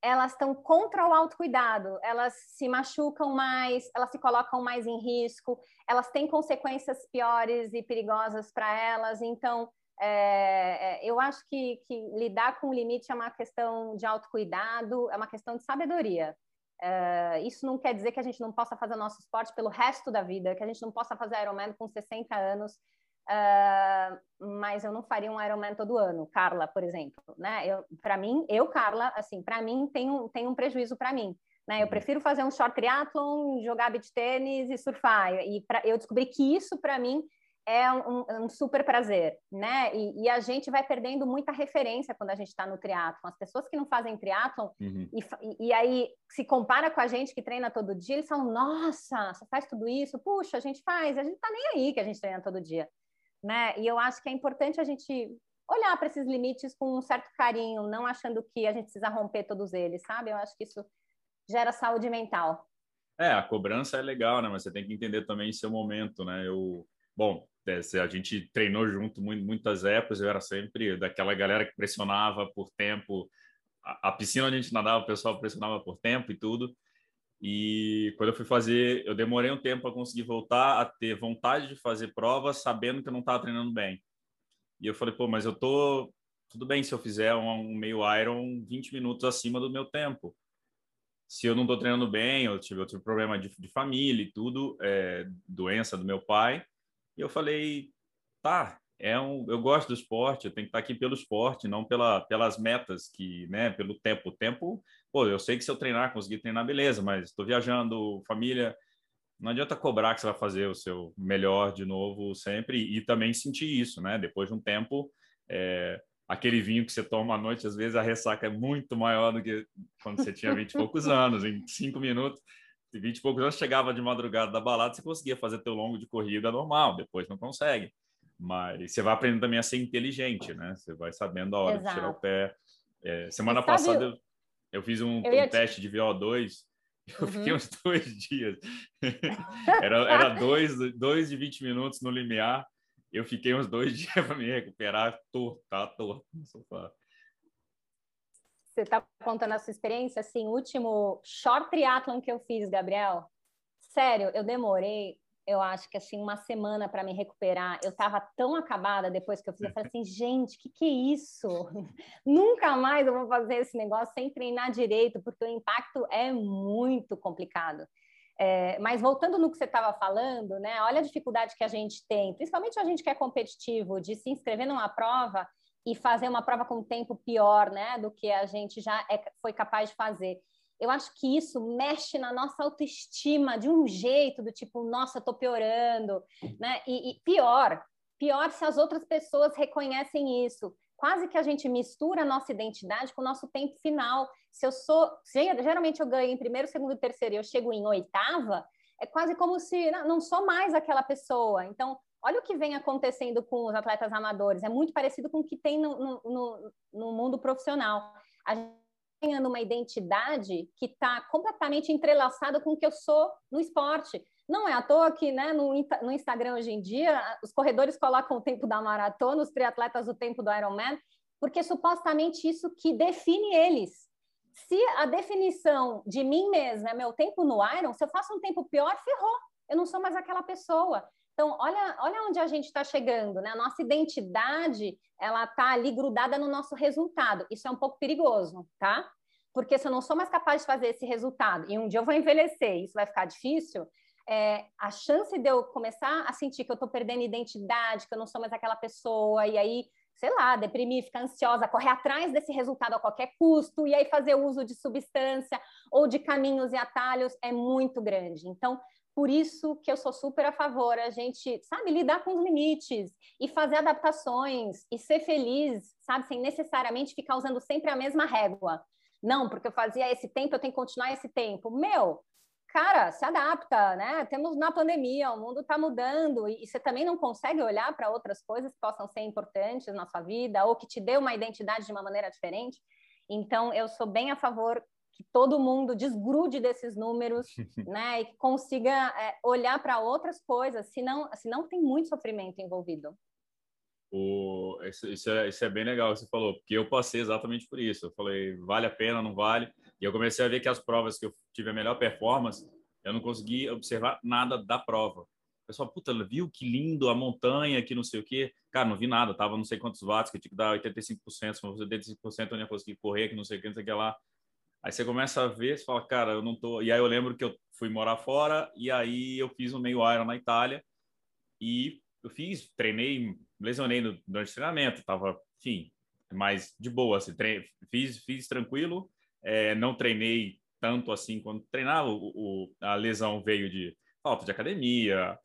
elas estão contra o autocuidado, elas se machucam mais, elas se colocam mais em risco, elas têm consequências piores e perigosas para elas. Então, é, é, eu acho que, que, lidar com o limite é uma questão de autocuidado, é uma questão de sabedoria. É, isso não quer dizer que a gente não possa fazer nosso esporte pelo resto da vida, que a gente não possa fazer Ironman com 60 anos, é, mas eu não faria um Ironman todo ano, Carla, por exemplo. Né? Para mim, eu, Carla, assim, para mim tem um, tem um prejuízo para mim. Né? Eu uhum. prefiro fazer um short triathlon, jogar beach tênis e surfar. E pra, eu descobri que isso, para mim, é um, um, super prazer, né? E, e, a gente vai perdendo muita referência quando a gente está no triatlon. As pessoas que não fazem triatlon uhum. e, e, aí se compara com a gente que treina todo dia, eles falam, nossa, você faz tudo isso? Puxa, a gente faz, a gente tá nem aí que a gente treina todo dia, né? E eu acho que é importante a gente olhar para esses limites com um certo carinho, não achando que a gente precisa romper todos eles, sabe? Eu acho que isso gera saúde mental. É, a cobrança é legal, né? Mas você tem que entender também seu momento, né? Eu, bom, a gente treinou junto muitas épocas, eu era sempre daquela galera que pressionava por tempo. A, piscina onde a gente nadava, o pessoal pressionava por tempo e tudo. E quando eu fui fazer, eu demorei um tempo para conseguir voltar a ter vontade de fazer prova, sabendo que eu não estava treinando bem. E eu falei, pô, mas eu tô tudo bem se eu fizer um, meio iron 20 minutos acima do meu tempo. Se eu não estou treinando bem, eu tive outro problema de, de família e tudo, é, doença do meu pai, e eu falei, tá, é um, eu gosto do esporte, eu tenho que estar aqui pelo esporte, não pela, pelas metas que, né, pelo tempo. O tempo, pô, eu sei que se eu treinar, conseguir treinar, beleza, mas estou viajando, família, não adianta cobrar que você vai fazer o seu melhor de novo sempre e também sentir isso, né? Depois de um tempo, é, aquele vinho que você toma à noite, às vezes a ressaca é muito maior do que quando você tinha 20 e poucos anos, em cinco minutos 20 e poucos anos, chegava de madrugada da balada, você conseguia fazer teu longo de corrida normal, depois não consegue. Mas você vai aprendendo também a ser inteligente, né? Você vai sabendo a hora Exato. de tirar o pé. É, semana passada eu, eu, fiz um, um teste de VO2, eu uhum. fiquei uns dois dias. era era dois, dois de 20 minutos no limiar, eu fiquei uns dois dias para me recuperar torto, tá torto no sofá você está contando a sua experiência, assim, o último short triathlon que eu fiz, Gabriel, sério, eu demorei, eu acho que assim, uma semana para me recuperar. Eu estava tão acabada depois que eu fiz, eu falei assim, gente, que que é isso? Nunca mais eu vou fazer esse negócio sem treinar direito, porque o impacto é muito complicado. É, mas voltando no que você estava falando, né? Olha a dificuldade que a gente tem, principalmente a gente que é competitivo, de se inscrever numa prova e fazer uma prova com tempo pior, né, do que a gente já é, foi capaz de fazer. Eu acho que isso mexe na nossa autoestima de um jeito do tipo, nossa, tô piorando, né? E, e pior, pior se as outras pessoas reconhecem isso. Quase que a gente mistura a nossa identidade com o nosso tempo final. Se eu sou, geralmente eu ganho em primeiro, segundo e terceiro, e eu chego em oitava, é quase como se não, não sou mais aquela pessoa. Então, olha o que vem acontecendo com os atletas amadores, é muito parecido com o que tem no, no, no mundo profissional. A gente tá ganhando uma identidade que está completamente entrelaçada com o que eu sou no esporte. Não é à toa que né, no, no Instagram hoje em dia os corredores colocam o tempo da maratona, os triatletas o tempo do Ironman, porque supostamente isso que define eles. Se a definição de mim mesma é meu tempo no Iron, se eu faço um tempo pior, ferrou. Eu não sou mais aquela pessoa. Então, olha, olha onde a gente está chegando, né? A nossa identidade, ela está ali grudada no nosso resultado. Isso é um pouco perigoso, tá? Porque se eu não sou mais capaz de fazer esse resultado e um dia eu vou envelhecer, isso vai ficar difícil, é, a chance de eu começar a sentir que eu estou perdendo identidade, que eu não sou mais aquela pessoa, e aí sei lá, deprimir, ficar ansiosa, correr atrás desse resultado a qualquer custo, e aí fazer uso de substância ou de caminhos e atalhos é muito grande. Então, por isso que eu sou super a favor, a gente, sabe, lidar com os limites e fazer adaptações e ser feliz, sabe, sem necessariamente ficar usando sempre a mesma régua. Não, porque eu fazia esse tempo, eu tenho que continuar esse tempo. Meu, cara, se adapta, né? Temos na pandemia, o mundo está mudando e, você também não consegue olhar para outras coisas que possam ser importantes na sua vida ou que te dê uma identidade de uma maneira diferente. Então, eu sou bem a favor que todo mundo desgrude desses números, né? E que consiga é, olhar para outras coisas, senão, senão tem muito sofrimento envolvido. O, isso, isso, é, isso é bem legal que você falou, porque eu passei exatamente por isso. Eu falei, vale a pena, não vale? E eu comecei a ver que as provas que eu tive a melhor performance, eu não consegui observar nada da prova. O pessoal, puta, viu que lindo a montanha, que não sei o quê. Cara, não vi nada, tava não sei quantos watts, que tinha que dar 85%, se não fosse 85% eu não ia conseguir correr, que não sei o que, não sei o que lá. Aí você começa a ver, você fala, cara, eu não tô. E aí eu lembro que eu fui morar fora, e aí eu fiz um meio Iron na Itália, e eu fiz, treinei, lesionei no, durante o treinamento, tava, enfim, mais de boa, assim, trein, fiz, fiz tranquilo, é, não treinei tanto assim quando treinava. O, o, a lesão veio de falta de academia,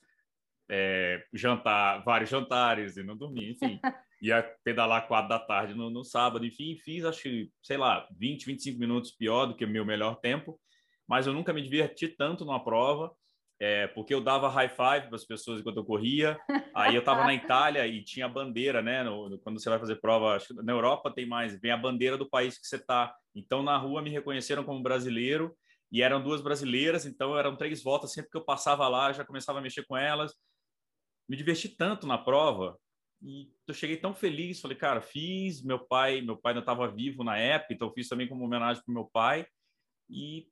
é, jantar, vários jantares e não dormir, enfim. Ia pedalar quatro da tarde no, no, sábado, enfim, fiz, acho que, sei lá, 20, 25 minutos pior do que o meu melhor tempo, mas eu nunca me diverti tanto numa prova é, porque eu dava high five para as pessoas enquanto eu corria. Aí eu estava na Itália e tinha a bandeira, né? No, no, quando você vai fazer prova, acho que na Europa tem mais, vem a bandeira do país que você está. Então na rua me reconheceram como brasileiro e eram duas brasileiras, então eram três voltas. Sempre que eu passava lá, eu já começava a mexer com elas. Me diverti tanto na prova e eu cheguei tão feliz. Falei, cara, fiz. Meu pai, meu pai ainda estava vivo na época, então fiz também como homenagem para meu pai. E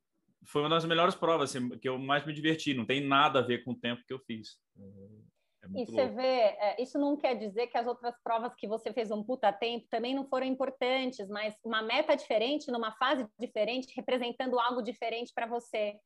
foi uma das melhores provas assim, que eu mais me diverti. Não tem nada a ver com o tempo que eu fiz. É e você louco. vê, é, isso não quer dizer que as outras provas que você fez um puta tempo também não foram importantes, mas uma meta diferente, numa fase diferente, representando algo diferente para você.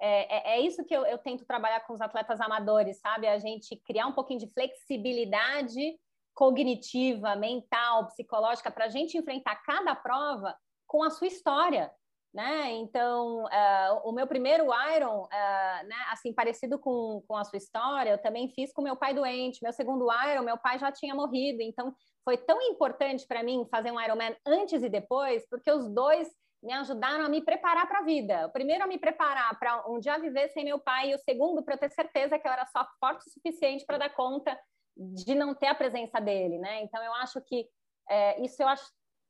É, é, é, isso que eu, eu tento trabalhar com os atletas amadores, sabe? A gente criar um pouquinho de flexibilidade cognitiva, mental, psicológica, para a gente enfrentar cada prova com a sua história né? Então, uh, o meu primeiro Iron, uh, né, assim, parecido com, com a sua história, eu também fiz com meu pai doente. Meu segundo Iron, meu pai já tinha morrido. Então, foi tão importante para mim fazer um Ironman antes e depois, porque os dois me ajudaram a me preparar para a vida. O primeiro a me preparar para um dia viver sem meu pai, e o segundo para eu ter certeza que eu era só forte o suficiente para dar conta de não ter a presença dele, né? Então, eu acho que é, isso eu acho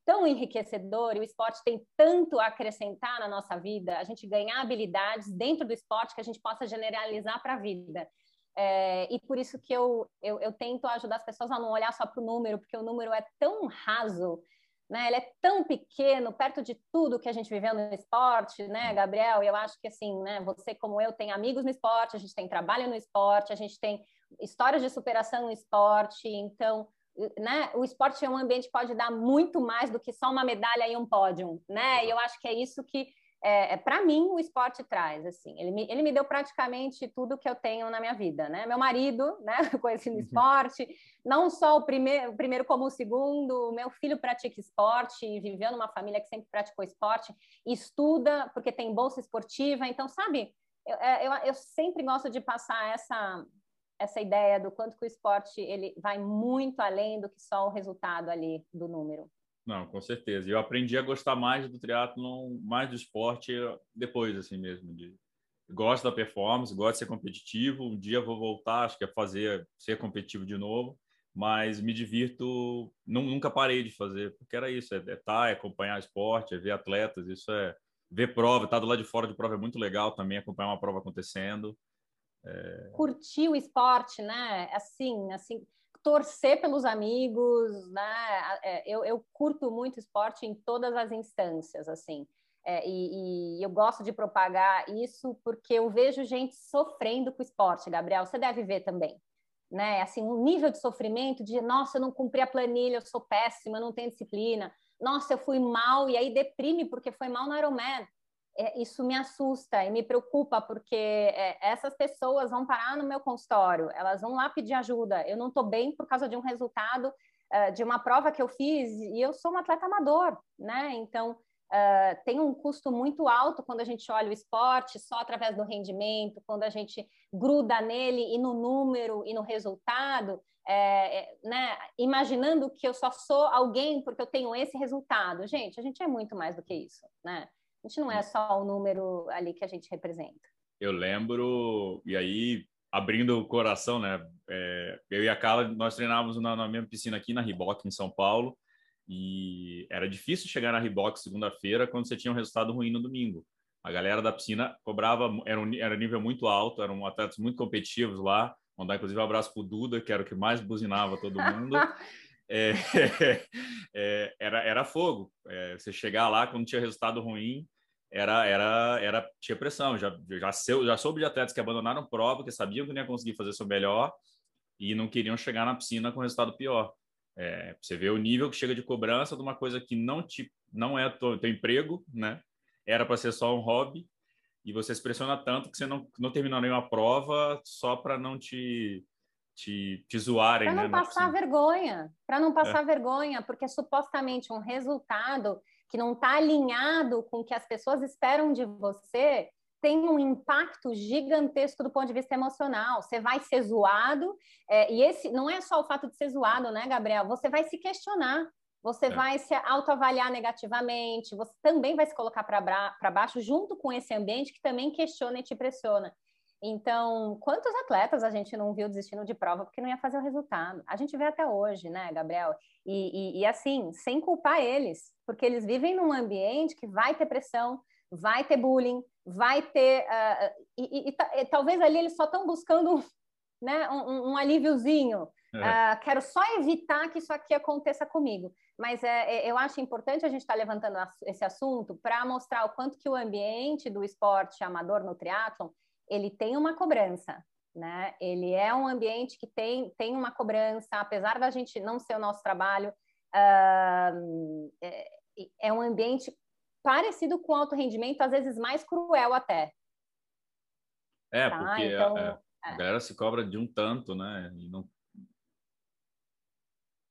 tão enriquecedor e o esporte tem tanto a acrescentar na nossa vida, a gente ganhar habilidades dentro do esporte que a gente possa generalizar para a vida. É, e por isso que eu, eu, eu, tento ajudar as pessoas a não olhar só para o número, porque o número é tão raso, né? ele é tão pequeno, perto de tudo que a gente viveu no esporte, né, Gabriel? E eu acho que, assim, né, você como eu tem amigos no esporte, a gente tem trabalho no esporte, a gente tem histórias de superação no esporte, então né, o esporte é um ambiente que pode dar muito mais do que só uma medalha e um pódio, né? E eu acho que é isso que, é, é para mim, o esporte traz, assim. Ele me, ele me deu praticamente tudo que eu tenho na minha vida, né? Meu marido, né, conheci no uhum. esporte, não só o primeiro, o primeiro como o segundo, meu filho pratica esporte, viveu numa família que sempre praticou esporte, estuda porque tem bolsa esportiva, então, sabe, eu, é, eu, eu sempre gosto de passar essa essa ideia do quanto que o esporte ele vai muito além do que só o resultado ali do número. Não, com certeza. Eu aprendi a gostar mais do triatlo, mais do esporte depois, assim mesmo. De... Gosto da performance, gosto de ser competitivo. Um dia vou voltar, acho que é fazer ser competitivo de novo, mas me divirto. nunca parei de fazer, porque era isso: é estar, tá, é acompanhar esporte, é ver atletas. Isso é ver prova, estar tá do lado de fora de prova é muito legal também, acompanhar uma prova acontecendo. É... Curtir o esporte, né? Assim, assim, torcer pelos amigos, né? É, eu, eu curto muito esporte em todas as instâncias, assim. É, e, e, eu gosto de propagar isso porque eu vejo gente sofrendo com esporte, Gabriel. Você deve ver também. né? Assim, um nível de sofrimento de, nossa, eu não cumpri a planilha, eu sou péssima, não tenho disciplina. Nossa, eu fui mal e aí deprime porque foi mal no Ironman. É, isso me assusta e me preocupa porque é, essas pessoas vão parar no meu consultório, elas vão lá pedir ajuda. Eu não estou bem por causa de um resultado uh, de uma prova que eu fiz e eu sou um atleta amador, né? Então Uh, tem um custo muito alto quando a gente olha o esporte só através do rendimento, quando a gente gruda nele e no número e no resultado, é, é, né, imaginando que eu só sou alguém porque eu tenho esse resultado. Gente, a gente é muito mais do que isso, né? A gente não é só o número ali que a gente representa. Eu lembro, e aí, abrindo o coração, né? É, eu e a Carla, nós treinávamos na, na mesma piscina aqui na Riboc, em São Paulo, e era difícil chegar na Reebok segunda-feira quando você tinha um resultado ruim no domingo. A galera da piscina cobrava, era um era nível muito alto, eram atletas muito competitivos lá. Mandar inclusive um abraço para o Duda, que era o que mais buzinava todo mundo. é, é, era, era fogo. É, você chegar lá quando tinha resultado ruim, era, era, era tinha pressão. Já, já, já soube de atletas que abandonaram prova, que sabiam que não ia conseguir fazer seu melhor e não queriam chegar na piscina com resultado pior. É, você vê o nível que chega de cobrança de uma coisa que não te não é teu, teu emprego, né? Era para ser só um hobby e você se pressiona tanto que você não, não terminou nenhuma prova só para não te te, te zoarem, Para não né, passar vergonha, para não passar é. vergonha, porque supostamente um resultado que não está alinhado com o que as pessoas esperam de você, tem um impacto gigantesco do ponto de vista emocional. Você vai ser zoado, é, e esse não é só o fato de ser zoado, né, Gabriel? Você vai se questionar, você é. vai se autoavaliar negativamente, você também vai se colocar para baixo junto com esse ambiente que também questiona e te pressiona. Então, quantos atletas a gente não viu desistindo de prova porque não ia fazer o resultado? A gente vê até hoje, né, Gabriel? E, e, e assim, sem culpar eles, porque eles vivem num ambiente que vai ter pressão, vai ter bullying, vai ter. Uh, e, e, talvez ali eles só estão buscando né, um, um alíviozinho. É. Uh, quero só evitar que isso aqui aconteça comigo. Mas é, é eu acho importante a gente estar tá levantando esse assunto para mostrar o quanto que o ambiente do esporte amador no triatlon ele tem uma cobrança. Né? Ele é um ambiente que tem, tem uma cobrança, apesar da gente não ser o nosso trabalho, uh, é, é um ambiente parecido com alto rendimento, às vezes mais cruel até. É, tá? porque então, a, a, galera se cobra de um tanto, né? E não...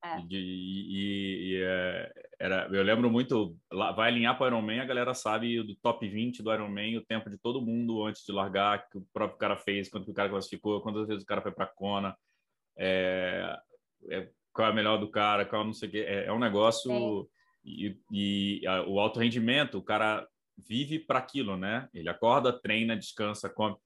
É. E, e, e é, era, eu lembro muito, vai alinhar para o Ironman, a galera sabe do top 20 do Ironman, o tempo de todo mundo antes de largar, que o próprio cara fez, quanto o cara classificou, quantas vezes o cara foi para a Kona, é, é, qual é a melhor do cara, qual não sei o quê. É, é um negócio... E, e a, o alto rendimento, o cara vive para aquilo, né? Ele acorda, treina, descansa, come.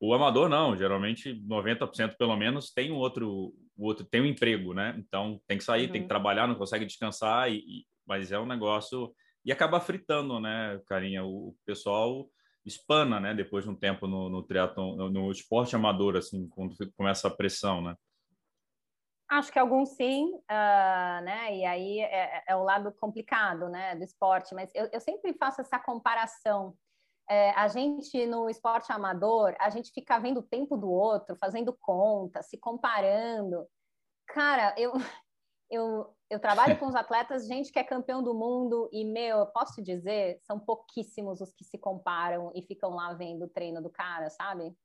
O amador não, geralmente 90% pelo menos tem um outro, outro tem um emprego, né? Então tem que sair, uhum. tem que uhum. trabalhar, não consegue descansar e, e, mas é um negócio e acaba fritando, né, carinha? O, o pessoal espana, né? Depois de um tempo no, no triatlon, no, no esporte amador, assim, quando começa a pressão, né? Acho que alguns sim, uh, né? E aí é, é, é, o lado complicado, né, do esporte. Mas eu, eu sempre faço essa comparação. É, a gente no esporte amador, a gente fica vendo o tempo do outro, fazendo conta, se comparando. Cara, eu eu, eu trabalho com os atletas, gente que é campeão do mundo e meu, eu posso te dizer, são pouquíssimos os que se comparam e ficam lá vendo o treino do cara, sabe?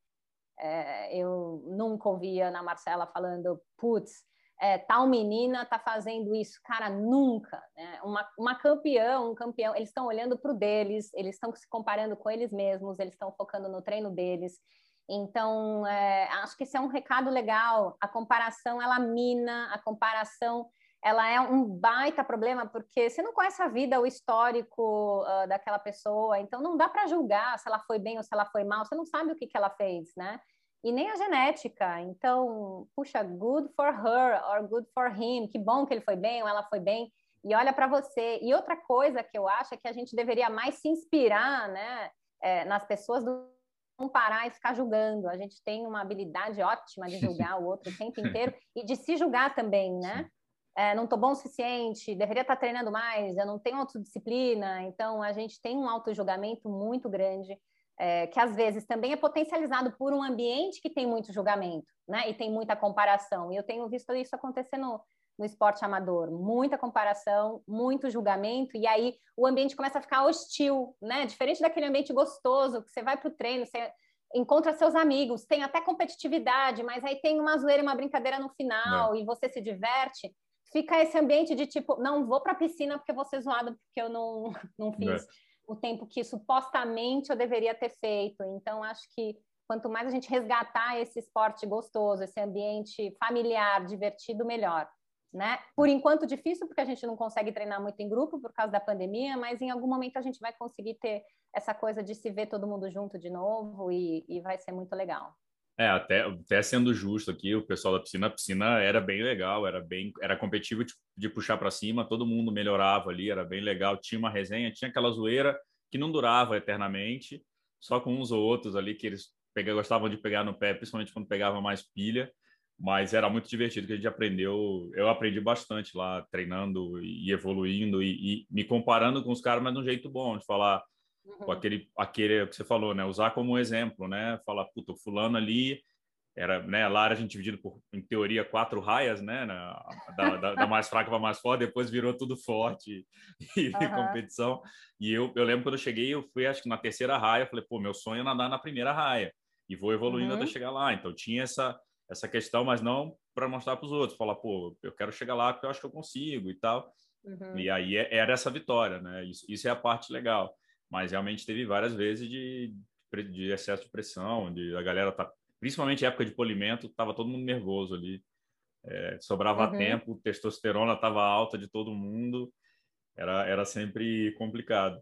É, eu nunca ouvia Ana Marcela falando, putz, é, tal menina está fazendo isso. Cara, nunca. Né? Uma, uma campeã, um campeão, eles estão olhando para o deles, eles estão se comparando com eles mesmos, eles estão focando no treino deles. Então, é, acho que esse é um recado legal. A comparação, ela mina, a comparação, ela é um baita problema, porque você não conhece a vida, o histórico uh, daquela pessoa, então não dá para julgar se ela foi bem ou se ela foi mal, você não sabe o que, que ela fez, né? E nem a genética. Então, puxa, good for her or good for him. Que bom que ele foi bem ou ela foi bem. E olha para você. E outra coisa que eu acho é que a gente deveria mais se inspirar, né, é, nas pessoas do não parar e ficar julgando. A gente tem uma habilidade ótima de julgar o outro o tempo inteiro e de se julgar também, né? É, não estou bom o suficiente, deveria estar tá treinando mais, eu não tenho autodisciplina. Então, a gente tem um auto-julgamento muito grande é, que às vezes também é potencializado por um ambiente que tem muito julgamento. né? E tem muita comparação. E eu tenho visto isso acontecer no, no esporte amador, muita comparação, muito julgamento, e aí o ambiente começa a ficar hostil, né? Diferente daquele ambiente gostoso, que você vai para o treino, você encontra seus amigos, tem até competitividade, mas aí tem uma zoeira, uma brincadeira no final, é. e você se diverte. Fica esse ambiente de tipo, não vou para a piscina porque vou ser zoado porque eu não, não fiz é. O tempo que supostamente eu deveria ter feito. Então, acho que quanto mais a gente resgatar esse esporte gostoso, esse ambiente familiar, divertido, melhor né? Por enquanto difícil, porque a gente não consegue treinar muito em grupo por causa da pandemia, mas em algum momento a gente vai conseguir ter essa coisa de se ver todo mundo junto de novo e, e vai ser muito legal. É, até, até sendo justo aqui, o pessoal da piscina, a piscina era bem legal, era bem, era competitivo de, de puxar para cima, todo mundo melhorava ali, era bem legal, tinha uma resenha, tinha aquela zoeira que não durava eternamente, só com uns ou outros ali que eles gostavam de pegar no pé, principalmente quando pegava mais pilha, mas era muito divertido que a gente aprendeu. Eu aprendi bastante lá, treinando e evoluindo e, e me comparando com os caras, mas de um jeito bom, de falar uhum. aquele, aquele que você falou, né? Usar como exemplo, né? Falar, puta, o fulano ali era, né? Lá era a gente dividido por, em teoria, quatro raias, né? Na, da, da, da, mais fraca para mais forte, depois virou tudo forte e, uhum. competição. E eu, eu lembro quando eu cheguei, eu fui, acho que na terceira raia, falei, pô, meu sonho é nadar na primeira raia e vou evoluindo uhum. até chegar lá. Então tinha essa essa questão, mas não para mostrar para os outros, falar, pô, eu quero chegar lá porque eu acho que eu consigo e tal. Uhum. E aí é, era essa vitória, né? Isso, isso é a parte legal. Mas realmente teve várias vezes de, de excesso de pressão, de a galera tá, principalmente época de polimento, tava todo mundo nervoso ali. É, sobrava uhum. tempo, testosterona estava alta de todo mundo, era, era sempre complicado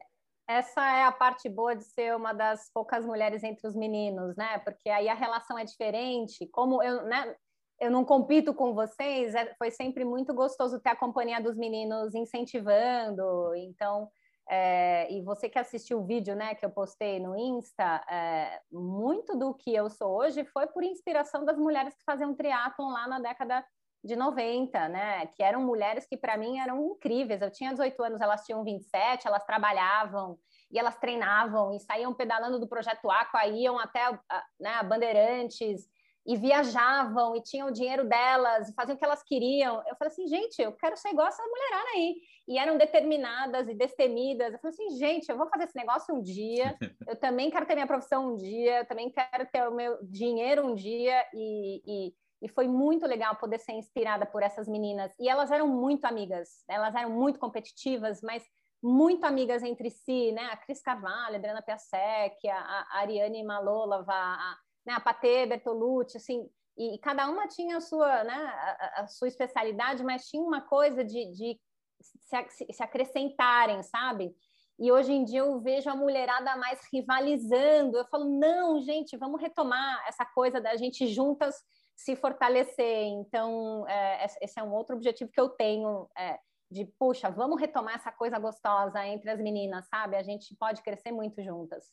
essa é a parte boa de ser uma das poucas mulheres entre os meninos, né? Porque aí a relação é diferente. Como eu, né? Eu não compito com vocês, é, foi sempre muito gostoso ter a companhia dos meninos incentivando. Então, é, e você que assistiu o vídeo, né, que eu postei no Insta, é, muito do que eu sou hoje foi por inspiração das mulheres que faziam triatlon lá na década de 90, né? Que eram mulheres que para mim eram incríveis. Eu tinha 18 anos, elas tinham 27, elas trabalhavam e elas treinavam e saíam pedalando do projeto Aqua, iam até né, a Bandeirantes e viajavam e tinham o dinheiro delas, e faziam o que elas queriam. Eu falei assim, gente, eu quero ser igual essa mulherada aí. E eram determinadas e destemidas. Eu falei assim, gente, eu vou fazer esse negócio um dia, eu também quero ter minha profissão um dia, eu também quero ter o meu dinheiro um dia e, e e foi muito legal poder ser inspirada por essas meninas. E elas eram muito amigas, elas eram muito competitivas, mas muito amigas entre si, né? A Cris Carvalho, a Adriana Piasek, a, a Ariane Malolava, a, né? a Patê Bertolucci, assim, e, cada uma tinha a sua, né, a, a sua especialidade, mas tinha uma coisa de, de se, se, acrescentarem, sabe? E hoje em dia eu vejo a mulherada mais rivalizando. Eu falo, não, gente, vamos retomar essa coisa da gente juntas se fortalecer. Então, é, esse é um outro objetivo que eu tenho. É, de, puxa, vamos retomar essa coisa gostosa entre as meninas, sabe? A gente pode crescer muito juntas.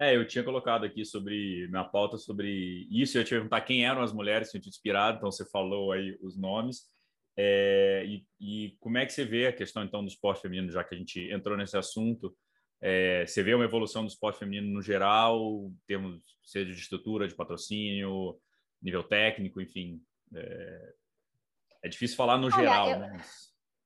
É, eu tinha colocado aqui sobre na pauta sobre isso. Eu ia te perguntar quem eram as mulheres que tinham te inspirado. Então você falou aí os nomes. É, e, e, como é que você vê a questão então do esporte feminino, já que a gente entrou nesse assunto? É, você vê uma evolução do esporte feminino no geral, temos seja de estrutura, de patrocínio, nível técnico, enfim. É, é difícil falar no Olha, geral, eu, né?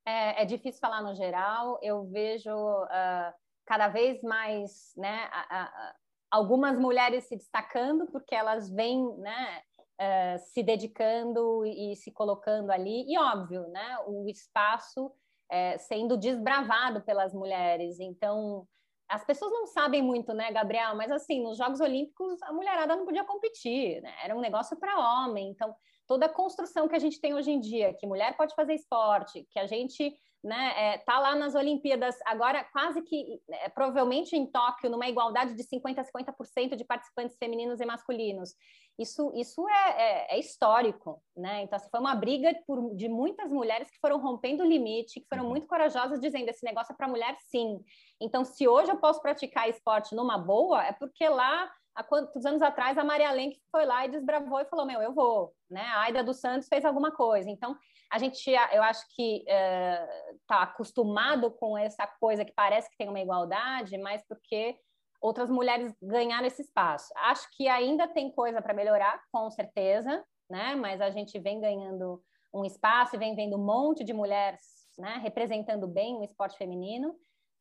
É, é, difícil falar no geral. Eu vejo uh, cada vez mais, né, a, a, algumas mulheres se destacando porque elas vêm, né, uh, se dedicando e se colocando ali. E óbvio, né, o espaço é, sendo desbravado pelas mulheres. Então, as pessoas não sabem muito, né, Gabriel? Mas assim, nos Jogos Olímpicos a mulherada não podia competir, né? Era um negócio para homem. Então, toda a construção que a gente tem hoje em dia, que mulher pode fazer esporte, que a gente né, é, tá lá nas Olimpíadas, agora quase que, é, provavelmente em Tóquio, numa igualdade de 50% a 50% de participantes femininos e masculinos. Isso, isso é, é, é histórico, né? Então, assim, foi uma briga por, de muitas mulheres que foram rompendo o limite, que foram uhum. muito corajosas, dizendo esse negócio é para mulher, sim. Então, se hoje eu posso praticar esporte numa boa, é porque lá há quantos anos atrás a Maria Lenk foi lá e desbravou e falou: Meu, eu vou. Né? A Aida dos Santos fez alguma coisa. Então, a gente, eu acho que está eh, acostumado com essa coisa que parece que tem uma igualdade, mas porque outras mulheres ganharam esse espaço. Acho que ainda tem coisa para melhorar, com certeza. né? Mas a gente vem ganhando um espaço e vem vendo um monte de mulheres, né? Representando bem o esporte feminino.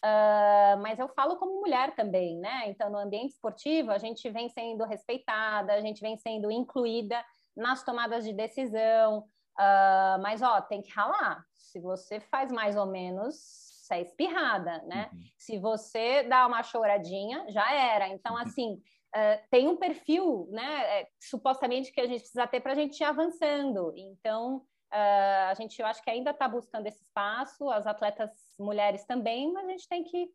Uh, mas eu falo como mulher também, né? Então, no ambiente esportivo, a gente vem sendo respeitada, a gente vem sendo incluída nas tomadas de decisão. Uh, mas, ó, tem que ralar. Se você faz mais ou menos, você é espirrada, né? Uhum. Se você dá uma choradinha, já era. Então, uhum. assim, uh, tem um perfil, né? É, supostamente que a gente precisa ter para a gente ir avançando. Então, uh, a gente, eu acho que ainda está buscando esse espaço, as atletas mulheres também, mas a gente tem que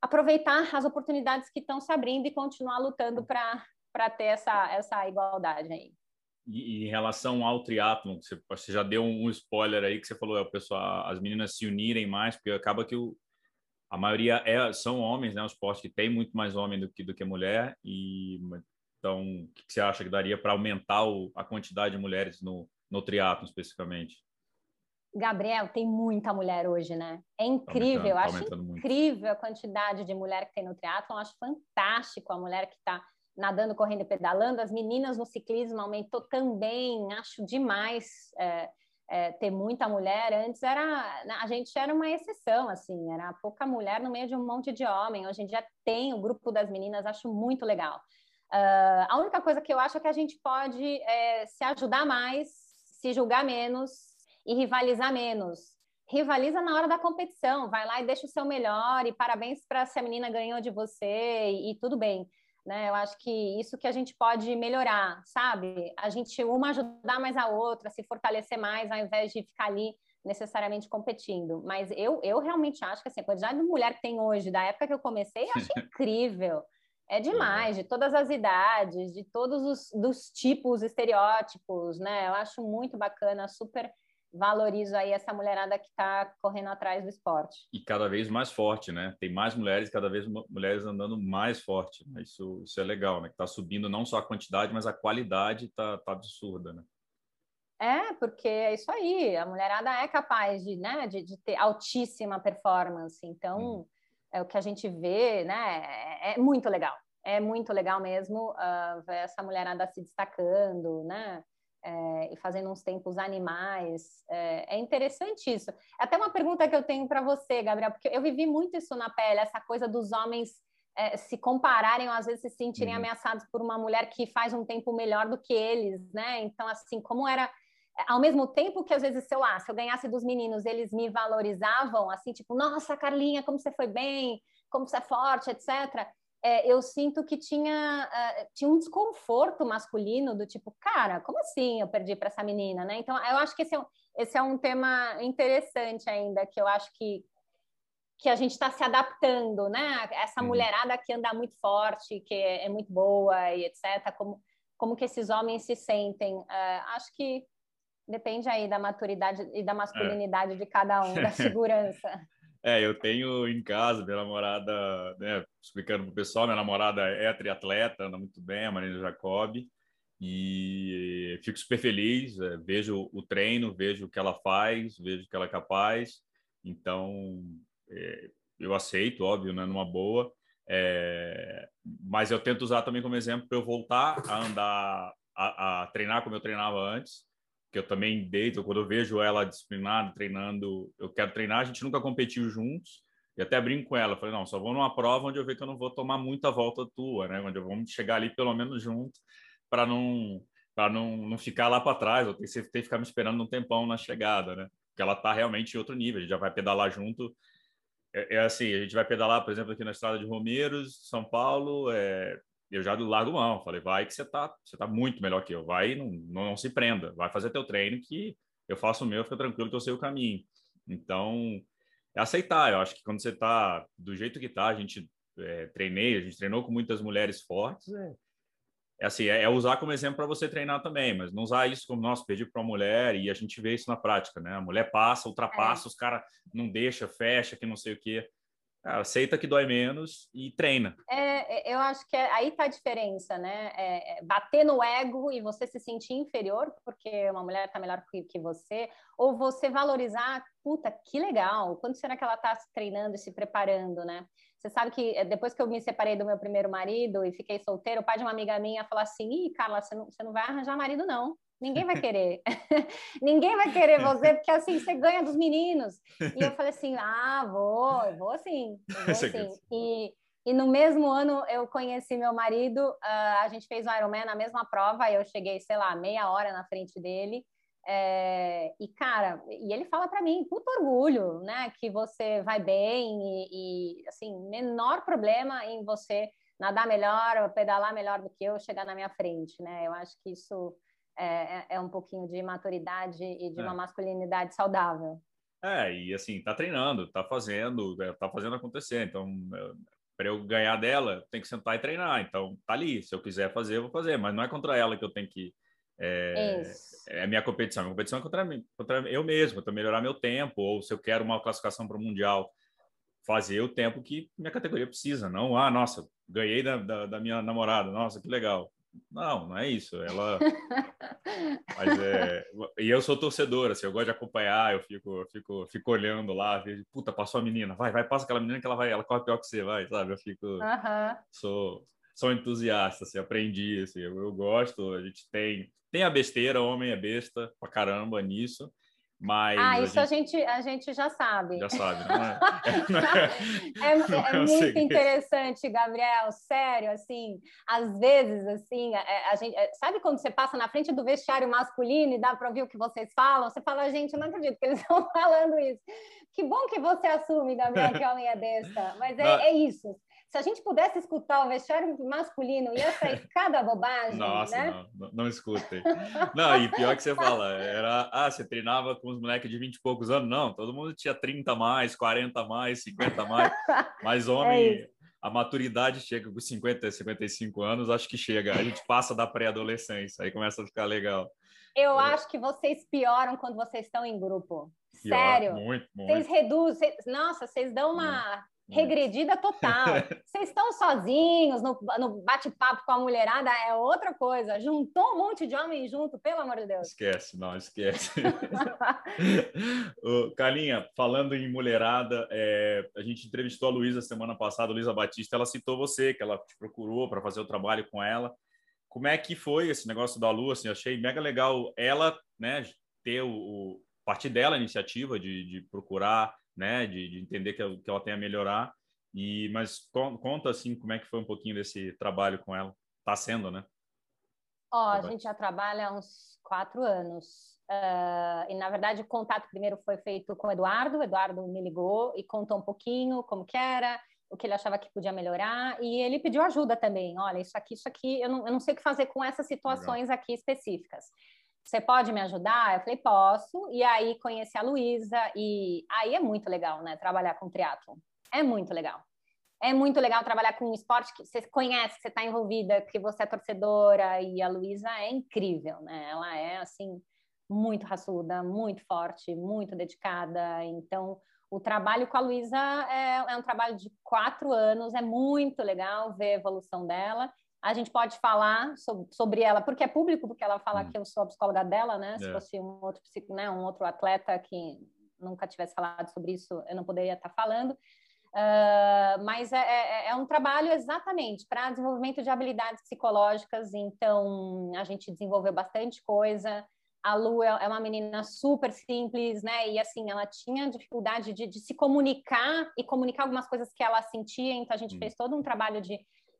aproveitar as oportunidades que estão se abrindo e continuar lutando para ter essa, essa igualdade aí. E, em relação ao triatlon, você, você já deu um spoiler aí que você falou, é, o pessoal, as meninas se unirem mais, porque acaba que o, a maioria é, são homens, né? O esporte que tem muito mais homem do que, do que mulher. E então, o que você acha que daria para aumentar o, a quantidade de mulheres no, no triatlo especificamente? Gabriel, tem muita mulher hoje, né? É incrível, tá acho incrível muito. a quantidade de mulher que tem no triatlo. Acho fantástico a mulher que está nadando, correndo e pedalando. As meninas no ciclismo aumentou também, acho demais é, é, ter muita mulher. Antes era a gente era uma exceção, assim, era pouca mulher no meio de um monte de homem. Hoje em dia tem o grupo das meninas, acho muito legal. Uh, a única coisa que eu acho é que a gente pode é, se ajudar mais, se julgar menos e rivalizar menos. Rivaliza na hora da competição, vai lá e deixa o seu melhor, e parabéns para se a menina ganhou de você, e, e tudo bem né? Eu acho que isso que a gente pode melhorar, sabe? A gente uma ajudar mais a outra, se fortalecer mais, ao invés de ficar ali necessariamente competindo. Mas eu, eu realmente acho que assim, a quantidade de mulher que tem hoje, da época que eu comecei, eu acho incrível. É demais, de todas as idades, de todos os dos tipos, estereótipos, né? Eu acho muito bacana, super valorizo aí essa mulherada que está correndo atrás do esporte. E cada vez mais forte, né? Tem mais mulheres, cada vez mulheres andando mais forte. Isso, isso é legal, né? Está subindo não só a quantidade, mas a qualidade está tá absurda, né? É, porque é isso aí, a mulherada é capaz de, né, de, de ter altíssima performance. Então, hum. é o que a gente vê, né? É, é muito legal. É muito legal mesmo uh, ver essa mulherada se destacando, né? É, e fazendo uns tempos animais. É, é, interessante isso. É até uma pergunta que eu tenho para você, Gabriel, porque eu vivi muito isso na pele, essa coisa dos homens é, se compararem ou às vezes se sentirem uhum. ameaçados por uma mulher que faz um tempo melhor do que eles, né? Então, assim, como era ao mesmo tempo que às vezes se eu, ah, se eu ganhasse dos meninos, eles me valorizavam, assim, tipo, nossa, Carlinha, como você foi bem, como você é forte, etc é, eu sinto que tinha, uh, tinha um desconforto masculino do tipo, cara, como assim eu perdi para essa menina, né? Então, eu acho que esse é, um, esse é um tema interessante ainda, que eu acho que, que a gente está se adaptando, né? Essa uhum. mulherada que anda muito forte, que é, é, muito boa e etc. Como, como que esses homens se sentem? Uh, acho que depende aí da maturidade e da masculinidade é. de cada um, da segurança. É, eu tenho em casa, minha namorada, né, explicando para o pessoal, minha namorada é triatleta, anda muito bem, a Marina Jacob, e fico super feliz, é, vejo o treino, vejo o que ela faz, vejo o que ela é capaz, então é, eu aceito, óbvio, né, numa boa, é, mas eu tento usar também como exemplo para eu voltar a andar, a, a treinar como eu treinava antes, que eu também deito, quando eu vejo ela disciplinada, treinando, eu quero treinar, a gente nunca competiu juntos, e até brinco com ela, falei, não, só vou numa prova onde eu ver que eu não vou tomar muita volta tua, né, onde eu vou chegar ali pelo menos junto, para não para não, não ficar lá para trás, ou ter, que ficar me esperando um tempão na chegada, né, porque ela tá realmente em outro nível, a gente já vai pedalar junto, é, é assim, a gente vai pedalar, por exemplo, aqui na estrada de Romeiros, São Paulo, é, eu já largo mão. Falei, vai que você tá, você tá muito melhor que eu. Vai não, não, se prenda. Vai fazer teu treino que eu faço o meu, fica tranquilo que eu sei o caminho. Então, é aceitar. Eu acho que quando você tá do jeito que tá, a gente é, treinei, a gente treinou com muitas mulheres fortes, é, é assim, é, é usar como exemplo para você treinar também, mas não usar isso como, nossa, perdi para uma mulher e a gente vê isso na prática, né? A mulher passa, ultrapassa, é. os caras não deixa, fecha, que não sei o quê aceita que dói menos e treina. É, é eu acho que é, aí tá a diferença, né? É, é, bater no ego e você se sentir inferior porque uma mulher tá melhor que, que você, ou você valorizar, puta, que legal, quanto será que ela tá se treinando e se preparando, né? Você sabe que é, depois que eu me separei do meu primeiro marido e fiquei solteiro, o pai de uma amiga minha falou assim: Ih, Carla, você não, você não vai arranjar marido, não. Ninguém vai querer. ninguém vai querer você, porque assim, você ganha dos meninos. E eu falei assim, ah, vou, vou sim, vou sim. E, e no mesmo ano eu conheci meu marido, uh, a gente fez o Ironman na mesma prova, eu cheguei, sei lá, meia hora na frente dele, é, e, cara, e ele fala para mim, puto orgulho, né? Que você vai bem e, e, assim, menor problema em você nadar melhor, pedalar melhor do que eu, chegar na minha frente, né? Eu acho que isso é, é, é um pouquinho de maturidade e de é. uma masculinidade saudável. É, e assim, tá treinando, tá fazendo, é, tá fazendo acontecer. Então, para eu ganhar dela, tem que sentar e treinar. Então, tá ali. Se eu quiser fazer, eu vou fazer. Mas não é contra ela que eu tenho que é, é a minha competição. Minha competição é contra, mim, contra eu mesmo, para melhorar meu tempo, ou se eu quero uma classificação para o Mundial, fazer o tempo que minha categoria precisa. Não, ah, nossa, ganhei da, da, da minha namorada, nossa, que legal. Não, não é isso. Ela. Mas é... E eu sou torcedor, assim, eu gosto de acompanhar, eu fico, eu fico, fico olhando lá, vejo, puta, passou a menina, vai, vai, passa aquela menina que ela vai, ela corre pior que você, vai, sabe? Eu fico. Uh -huh. Sou, sou entusiasta, assim, aprendi, assim, eu, eu gosto, a gente tem tem a besteira, homem é besta pra caramba nisso. Mas ah, isso a gente... a gente, a gente já sabe. Já sabe, não é? é, é, é muito interessante, Gabriel, sério, assim, às vezes, assim, a, é, a, gente, é, sabe quando você passa na frente do vestiário masculino e dá para ouvir o que vocês falam? Você fala, gente, eu não acredito que eles estão falando isso. Que bom que você assume, Gabriel, que homem é besta, mas é, é isso. Se a gente pudesse escutar o vestiário masculino, ia sair cada bobagem. Nossa, né? não, não, escutem. Não, e pior que você fala, era, ah, você treinava com os moleques de 20 e poucos anos? Não, todo mundo tinha 30 mais, 40 mais, 50 mais. Mas homem, é a maturidade chega com 50, 55 anos, acho que chega. A gente passa da pré-adolescência, aí começa a ficar legal. Eu é. acho que vocês pioram quando vocês estão em grupo. Pior, Sério. Muito, muito. Vocês reduzem. Nossa, vocês dão uma regredida total. Vocês estão sozinhos no, no bate-papo com a mulherada, é outra coisa. Juntou um monte de homem junto, pelo amor de Deus. Esquece, não, esquece. Ô, Calinha, falando em mulherada, é, a gente entrevistou a Luísa semana passada, a Luísa Batista, ela citou você, que ela te procurou para fazer o trabalho com ela. Como é que foi esse negócio da Lu? Assim, achei mega legal ela, né, ter o, o partir dela a iniciativa de, de procurar né, de, de entender que, que ela tem a melhorar. E mas conta assim como é que foi um pouquinho desse trabalho com ela. Está sendo, né? Ó, a gente já trabalha há uns quatro anos. Uh, e na verdade o contato primeiro foi feito com o Eduardo. O Eduardo me ligou e contou um pouquinho como que era, o que ele achava que podia melhorar. E ele pediu ajuda também. Olha, isso aqui, isso aqui, eu não, eu não sei o que fazer com essas situações Legal. aqui específicas você pode me ajudar? Eu falei, posso. E aí conheci a Luísa e aí é muito legal, né? Trabalhar com triatlon. É muito legal. É muito legal trabalhar com um esporte que você conhece, que você está envolvida, que você é torcedora. E a Luísa é incrível, né? Ela é, assim, muito raçuda, muito forte, muito dedicada. Então, o trabalho com a Luísa é, é um trabalho de quatro anos. É muito legal ver a evolução dela a gente pode falar sobre, sobre, ela, porque é público, porque ela fala hum. que eu sou a psicóloga dela, né? Se é. fosse um outro, né, um outro atleta que nunca tivesse falado sobre isso, eu não poderia estar falando. Uh, mas é, é, é, um trabalho exatamente para desenvolvimento de habilidades psicológicas, então a gente desenvolveu bastante coisa. A Lu é, é uma menina super simples, né? E assim, ela tinha dificuldade de, de se comunicar e comunicar algumas coisas que ela sentia, então a gente hum. fez todo um trabalho de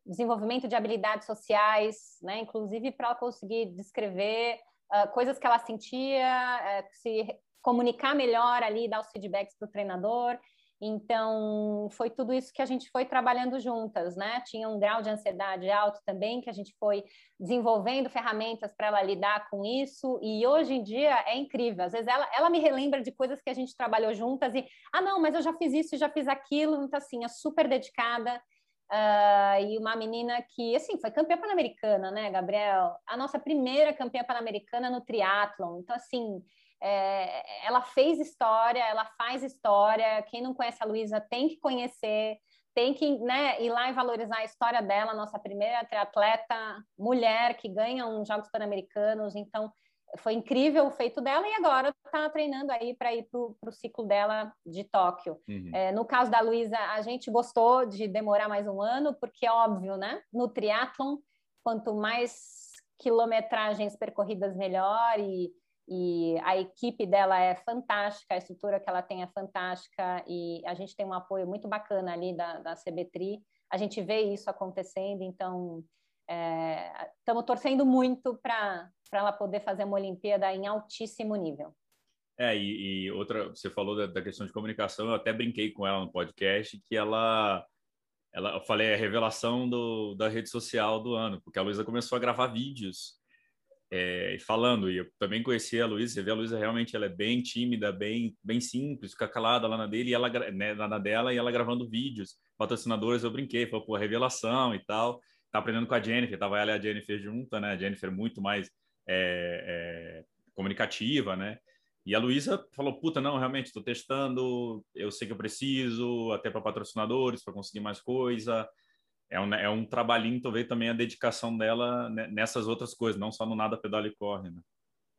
desenvolvimento de habilidades sociais, né? Inclusive para ela conseguir descrever uh, coisas que ela sentia, uh, se comunicar melhor ali, dar os feedbacks para o treinador. Então, foi tudo isso que a gente foi trabalhando juntas, né? Tinha um grau de ansiedade alto também, que a gente foi desenvolvendo ferramentas para ela lidar com isso. E hoje em dia é incrível. Às vezes ela, ela me relembra de coisas que a gente trabalhou juntas e, ah, não, mas eu já fiz isso, já fiz aquilo. Então, assim, é super dedicada. Uh, e uma menina que, assim, foi campeã pan-americana, né, Gabriel? A nossa primeira campeã pan-americana no triatlon. Então, assim, é, ela fez história, ela faz história. Quem não conhece a Luísa tem que conhecer, tem que né, ir lá e valorizar a história dela, nossa primeira triatleta mulher que ganha uns Jogos Pan-Americanos. Então, foi incrível o feito dela e agora está treinando aí para ir para o ciclo dela de Tóquio. Uhum. É, no caso da Luísa, a gente gostou de demorar mais um ano, porque é óbvio, né? No triatlon, quanto mais quilometragens percorridas melhor e, e a equipe dela é fantástica, a estrutura que ela tem é fantástica e a gente tem um apoio muito bacana ali da, da CBTRI. A gente vê isso acontecendo, então estamos é, torcendo muito para ela poder fazer uma Olimpíada em altíssimo nível. É, e, e outra, você falou da, da, questão de comunicação, eu até brinquei com ela no podcast que ela, ela eu falei, é a revelação do, da rede social do ano, porque a Luísa começou a gravar vídeos é, falando, e eu também conheci a Luísa, você vê a Luísa realmente, ela é bem tímida, bem, bem simples, fica calada lá na dele, e ela, né, na dela, e ela gravando vídeos, patrocinadores, eu brinquei, falei, pô, revelação e tal, tá aprendendo com a Jennifer, tava ela e a Jennifer junta, né, a Jennifer muito mais é, é, comunicativa, né, e a Luísa falou, puta, não, realmente, estou testando, eu sei que eu preciso, até para patrocinadores, para conseguir mais coisa, é um, é um trabalhinho, talvez também a dedicação dela nessas outras coisas, não só no nada pedala e corre, né?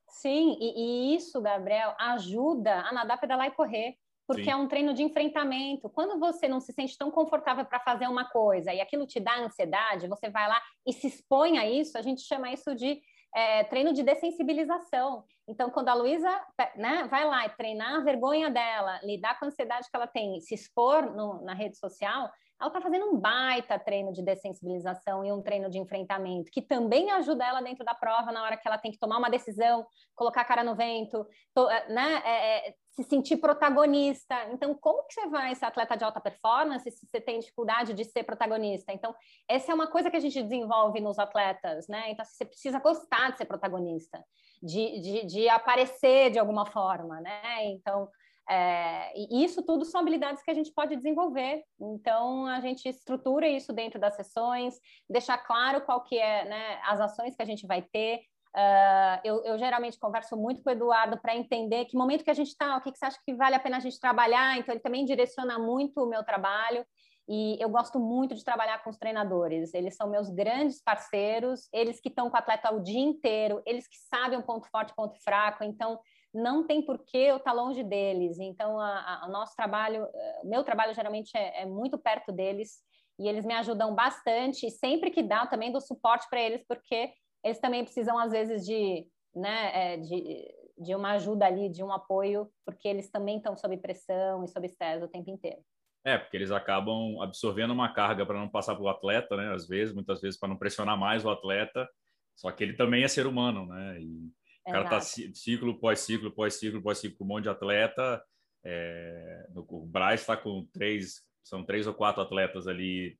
Sim, e, e isso, Gabriel, ajuda a nadar, pedalar e correr porque Sim. é um treino de enfrentamento. Quando você não se sente tão confortável para fazer uma coisa e aquilo te dá ansiedade, você vai lá e se expõe a isso, a gente chama isso de é, treino de dessensibilização. Então, quando a Luísa né, vai lá e treinar a vergonha dela, lidar com a ansiedade que ela tem, se expor no, na rede social, ela está fazendo um baita treino de dessensibilização e um treino de enfrentamento, que também ajuda ela dentro da prova, na hora que ela tem que tomar uma decisão, colocar a cara no vento, to, eh, né, é, é, se sentir protagonista. Então, como que você vai ser atleta de alta performance se você tem dificuldade de ser protagonista? Então, essa é uma coisa que a gente desenvolve nos atletas, né? Então, você precisa gostar de ser protagonista, de, de, de aparecer de alguma forma, né? Então, é, e isso tudo são habilidades que a gente pode desenvolver. Então, a gente estrutura isso dentro das sessões, deixar claro qual que é né, as ações que a gente vai ter. Uh, eu, eu, geralmente converso muito com o Eduardo para entender que momento que a gente está, o que, que você acha que vale a pena a gente trabalhar. Então, ele também direciona muito o meu trabalho. E eu gosto muito de trabalhar com os treinadores. Eles são meus grandes parceiros, eles que estão com o atleta o dia inteiro, eles que sabem o ponto forte, ponto fraco. Então, não tem por que eu estar tá longe deles. Então, o nosso trabalho, o meu trabalho geralmente é, é, muito perto deles e eles me ajudam bastante. E sempre que dá, eu também dou suporte para eles, porque eles também precisam, às vezes, de, né, é, de, de uma ajuda ali, de um apoio, porque eles também estão sob pressão e sob estresse o tempo inteiro. É, porque eles acabam absorvendo uma carga para não passar para o atleta, né? Às vezes, muitas vezes, para não pressionar mais o atleta. Só que ele também é ser humano, né? E o cara tá ciclo pós ciclo, pós ciclo, pós ciclo, com um monte de atleta. É, o Braz está com três, são três ou quatro atletas ali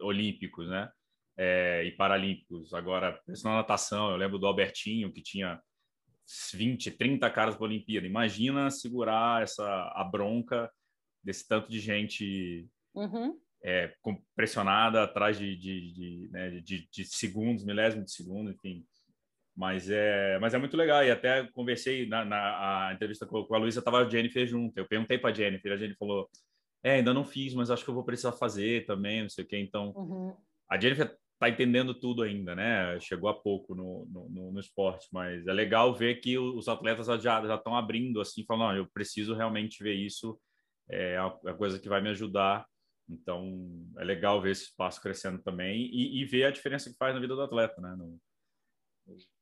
olímpicos, né? É, e paralímpicos. Agora, isso na natação, eu lembro do Albertinho, que tinha 20, 30 caras para a Olimpíada. Imagina segurar essa a bronca desse tanto de gente uhum. é, pressionada atrás de, de, de, né, de, de segundos, milésimos de segundo, enfim. Mas é, mas é muito legal. E até conversei na, na entrevista com, com a Luísa, estava a Jennifer junto. Eu perguntei para a Jennifer, a Jennifer falou: É, ainda não fiz, mas acho que eu vou precisar fazer também, não sei o quê. Então, uhum. a Jennifer está entendendo tudo ainda, né? Chegou há pouco no, no, no, esporte, mas é legal ver que os atletas já estão abrindo assim, falando: Não, eu preciso realmente ver isso, é a, a coisa que vai me ajudar. Então, é legal ver esse espaço crescendo também e, e ver a diferença que faz na vida do atleta, né? No,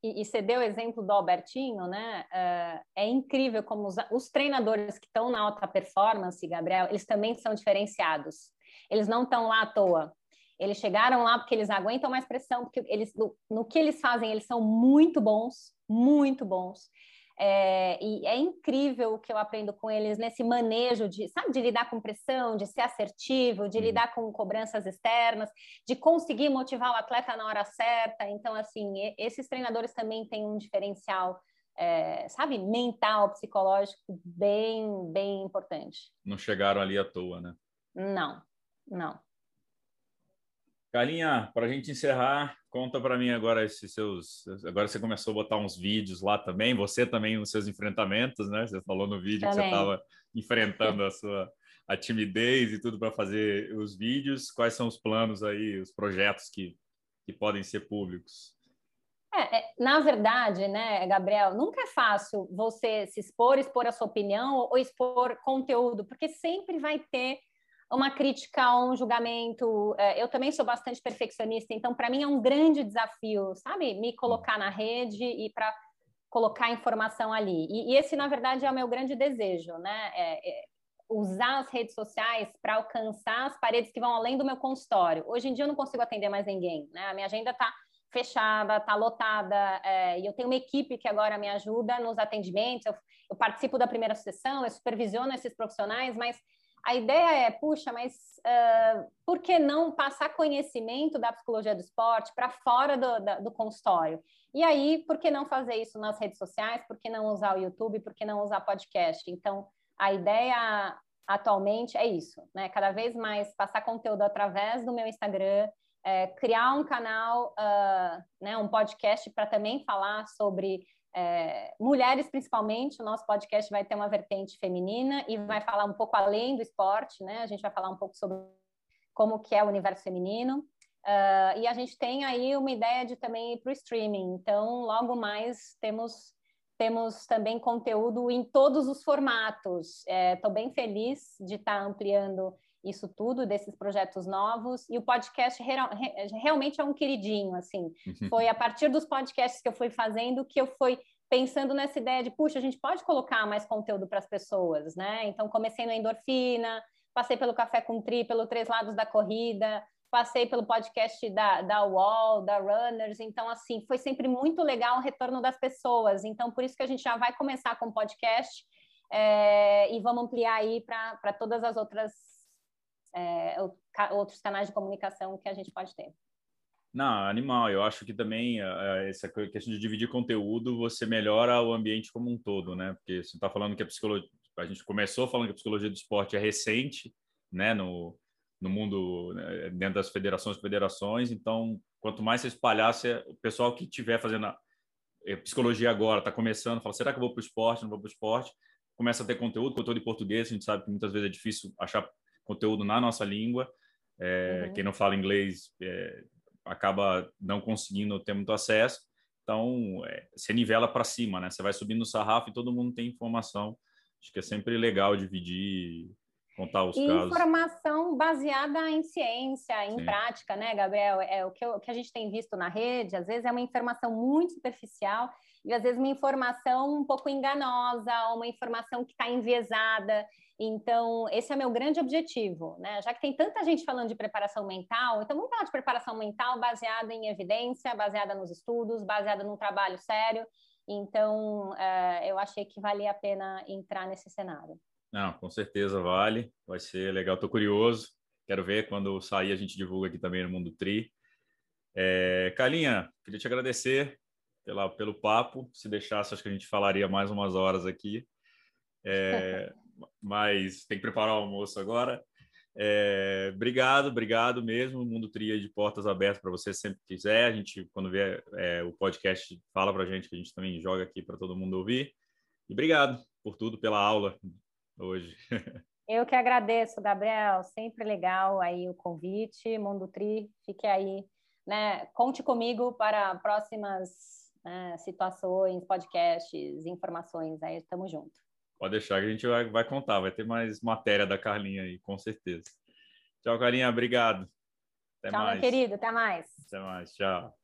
e, e você deu o exemplo do Albertinho, né? Uh, é incrível como os, os treinadores que estão na alta performance, Gabriel, eles também são diferenciados. Eles não estão lá à toa. Eles chegaram lá porque eles aguentam mais pressão, porque eles, no, no que eles fazem, eles são muito bons, muito bons. É, e é incrível o que eu aprendo com eles nesse manejo de, sabe, de lidar com pressão, de ser assertivo, de lidar com cobranças externas, de conseguir motivar o atleta na hora certa. Então, assim, esses treinadores também têm um diferencial, é, sabe, mental, psicológico bem, bem importante. Não chegaram ali à toa, né? Não, não. Carlinha, para a gente encerrar, conta para mim agora esses seus. Agora você começou a botar uns vídeos lá também, você também nos seus enfrentamentos, né? Você falou no vídeo também. que você estava enfrentando a sua a timidez e tudo para fazer os vídeos. Quais são os planos aí, os projetos que, que podem ser públicos? É, é, na verdade, né, Gabriel, nunca é fácil você se expor, expor a sua opinião ou expor conteúdo, porque sempre vai ter uma crítica ou um julgamento. É, eu também sou bastante perfeccionista, então para mim é um grande desafio, sabe, me colocar na rede e para colocar informação ali. E, e, esse, na verdade, é o meu grande desejo, né? É, é usar as redes sociais para alcançar as paredes que vão além do meu consultório. Hoje em dia eu não consigo atender mais ninguém, né? A minha agenda está fechada, está lotada, é, e eu tenho uma equipe que agora me ajuda nos atendimentos, eu, eu, participo da primeira sessão, eu supervisiono esses profissionais, mas a ideia é, puxa, mas uh, por que não passar conhecimento da psicologia do esporte para fora do, da, do consultório? E aí, por que não fazer isso nas redes sociais? Por que não usar o YouTube? Por que não usar podcast? Então, a ideia atualmente é isso, né? Cada vez mais passar conteúdo através do meu Instagram, é, criar um canal, uh, né, um podcast para também falar sobre é, mulheres, principalmente. O nosso podcast vai ter uma vertente feminina e vai falar um pouco além do esporte, né? A gente vai falar um pouco sobre como que é o universo feminino. Uh, e a gente tem aí uma ideia de também ir para o streaming. Então, logo mais temos temos também conteúdo em todos os formatos. Estou é, bem feliz de estar tá ampliando isso tudo, desses projetos novos, e o podcast real, realmente é um queridinho, assim, uhum. foi a partir dos podcasts que eu fui fazendo que eu fui pensando nessa ideia de, puxa, a gente pode colocar mais conteúdo para as pessoas, né? Então, comecei no Endorfina, passei pelo Café com Tri, pelo Três Lados da Corrida, passei pelo podcast da, da UOL, da Runners, então, assim, foi sempre muito legal o retorno das pessoas, então, por isso que a gente já vai começar com o podcast, é, e vamos ampliar aí para todas as outras é, outros canais de comunicação que a gente pode ter. Não, animal. Eu acho que também uh, essa questão de dividir conteúdo, você melhora o ambiente como um todo, né? Porque você está falando que a psicologia, a gente começou falando que a psicologia do esporte é recente, né? No, no mundo, né? dentro das federações, federações. Então, quanto mais você espalhar, o pessoal que estiver fazendo a, a psicologia agora, está começando, fala, será que eu vou para o esporte? Não vou para o esporte? Começa a ter conteúdo, conteúdo em português. A gente sabe que muitas vezes é difícil achar conteúdo na nossa língua. É, uhum. Quem não fala inglês é, acaba não conseguindo ter muito acesso. Então, é, você nivela para cima, né? Você vai subindo o sarrafo e todo mundo tem informação. Acho que é sempre legal dividir, contar os e casos. Informação baseada em ciência, em Sim. prática, né, Gabriel? É o que, eu, que a gente tem visto na rede. Às vezes é uma informação muito superficial e às vezes uma informação um pouco enganosa, uma informação que está enviesada. Então, esse é meu grande objetivo, né? Já que tem tanta gente falando de preparação mental, então vamos falar de preparação mental baseada em evidência, baseada nos estudos, baseada num trabalho sério. Então, uh, eu achei que valia a pena entrar nesse cenário. Não, com certeza vale. Vai ser legal. Estou curioso. Quero ver quando sair a gente divulga aqui também no Mundo Tri. É, Carlinha, queria te agradecer pela, pelo papo. Se deixasse, acho que a gente falaria mais umas horas aqui. É, mas tem que preparar o almoço agora. É, obrigado, obrigado mesmo. O Mundo Tria de portas abertas para você sempre que quiser. A gente, quando vier é, o podcast, fala para a gente que a gente também joga aqui para todo mundo ouvir. E obrigado por tudo, pela aula hoje. Eu que agradeço, Gabriel. Sempre legal aí o convite. Mundo Tri, fique aí. Né? Conte comigo para próximas né, situações, podcasts, informações. Aí estamos juntos. Pode deixar que a gente vai, vai contar, vai ter mais matéria da Carlinha aí, com certeza. Tchau, Carlinha, obrigado. Até tchau, mais. meu querido, até mais. Até mais, tchau.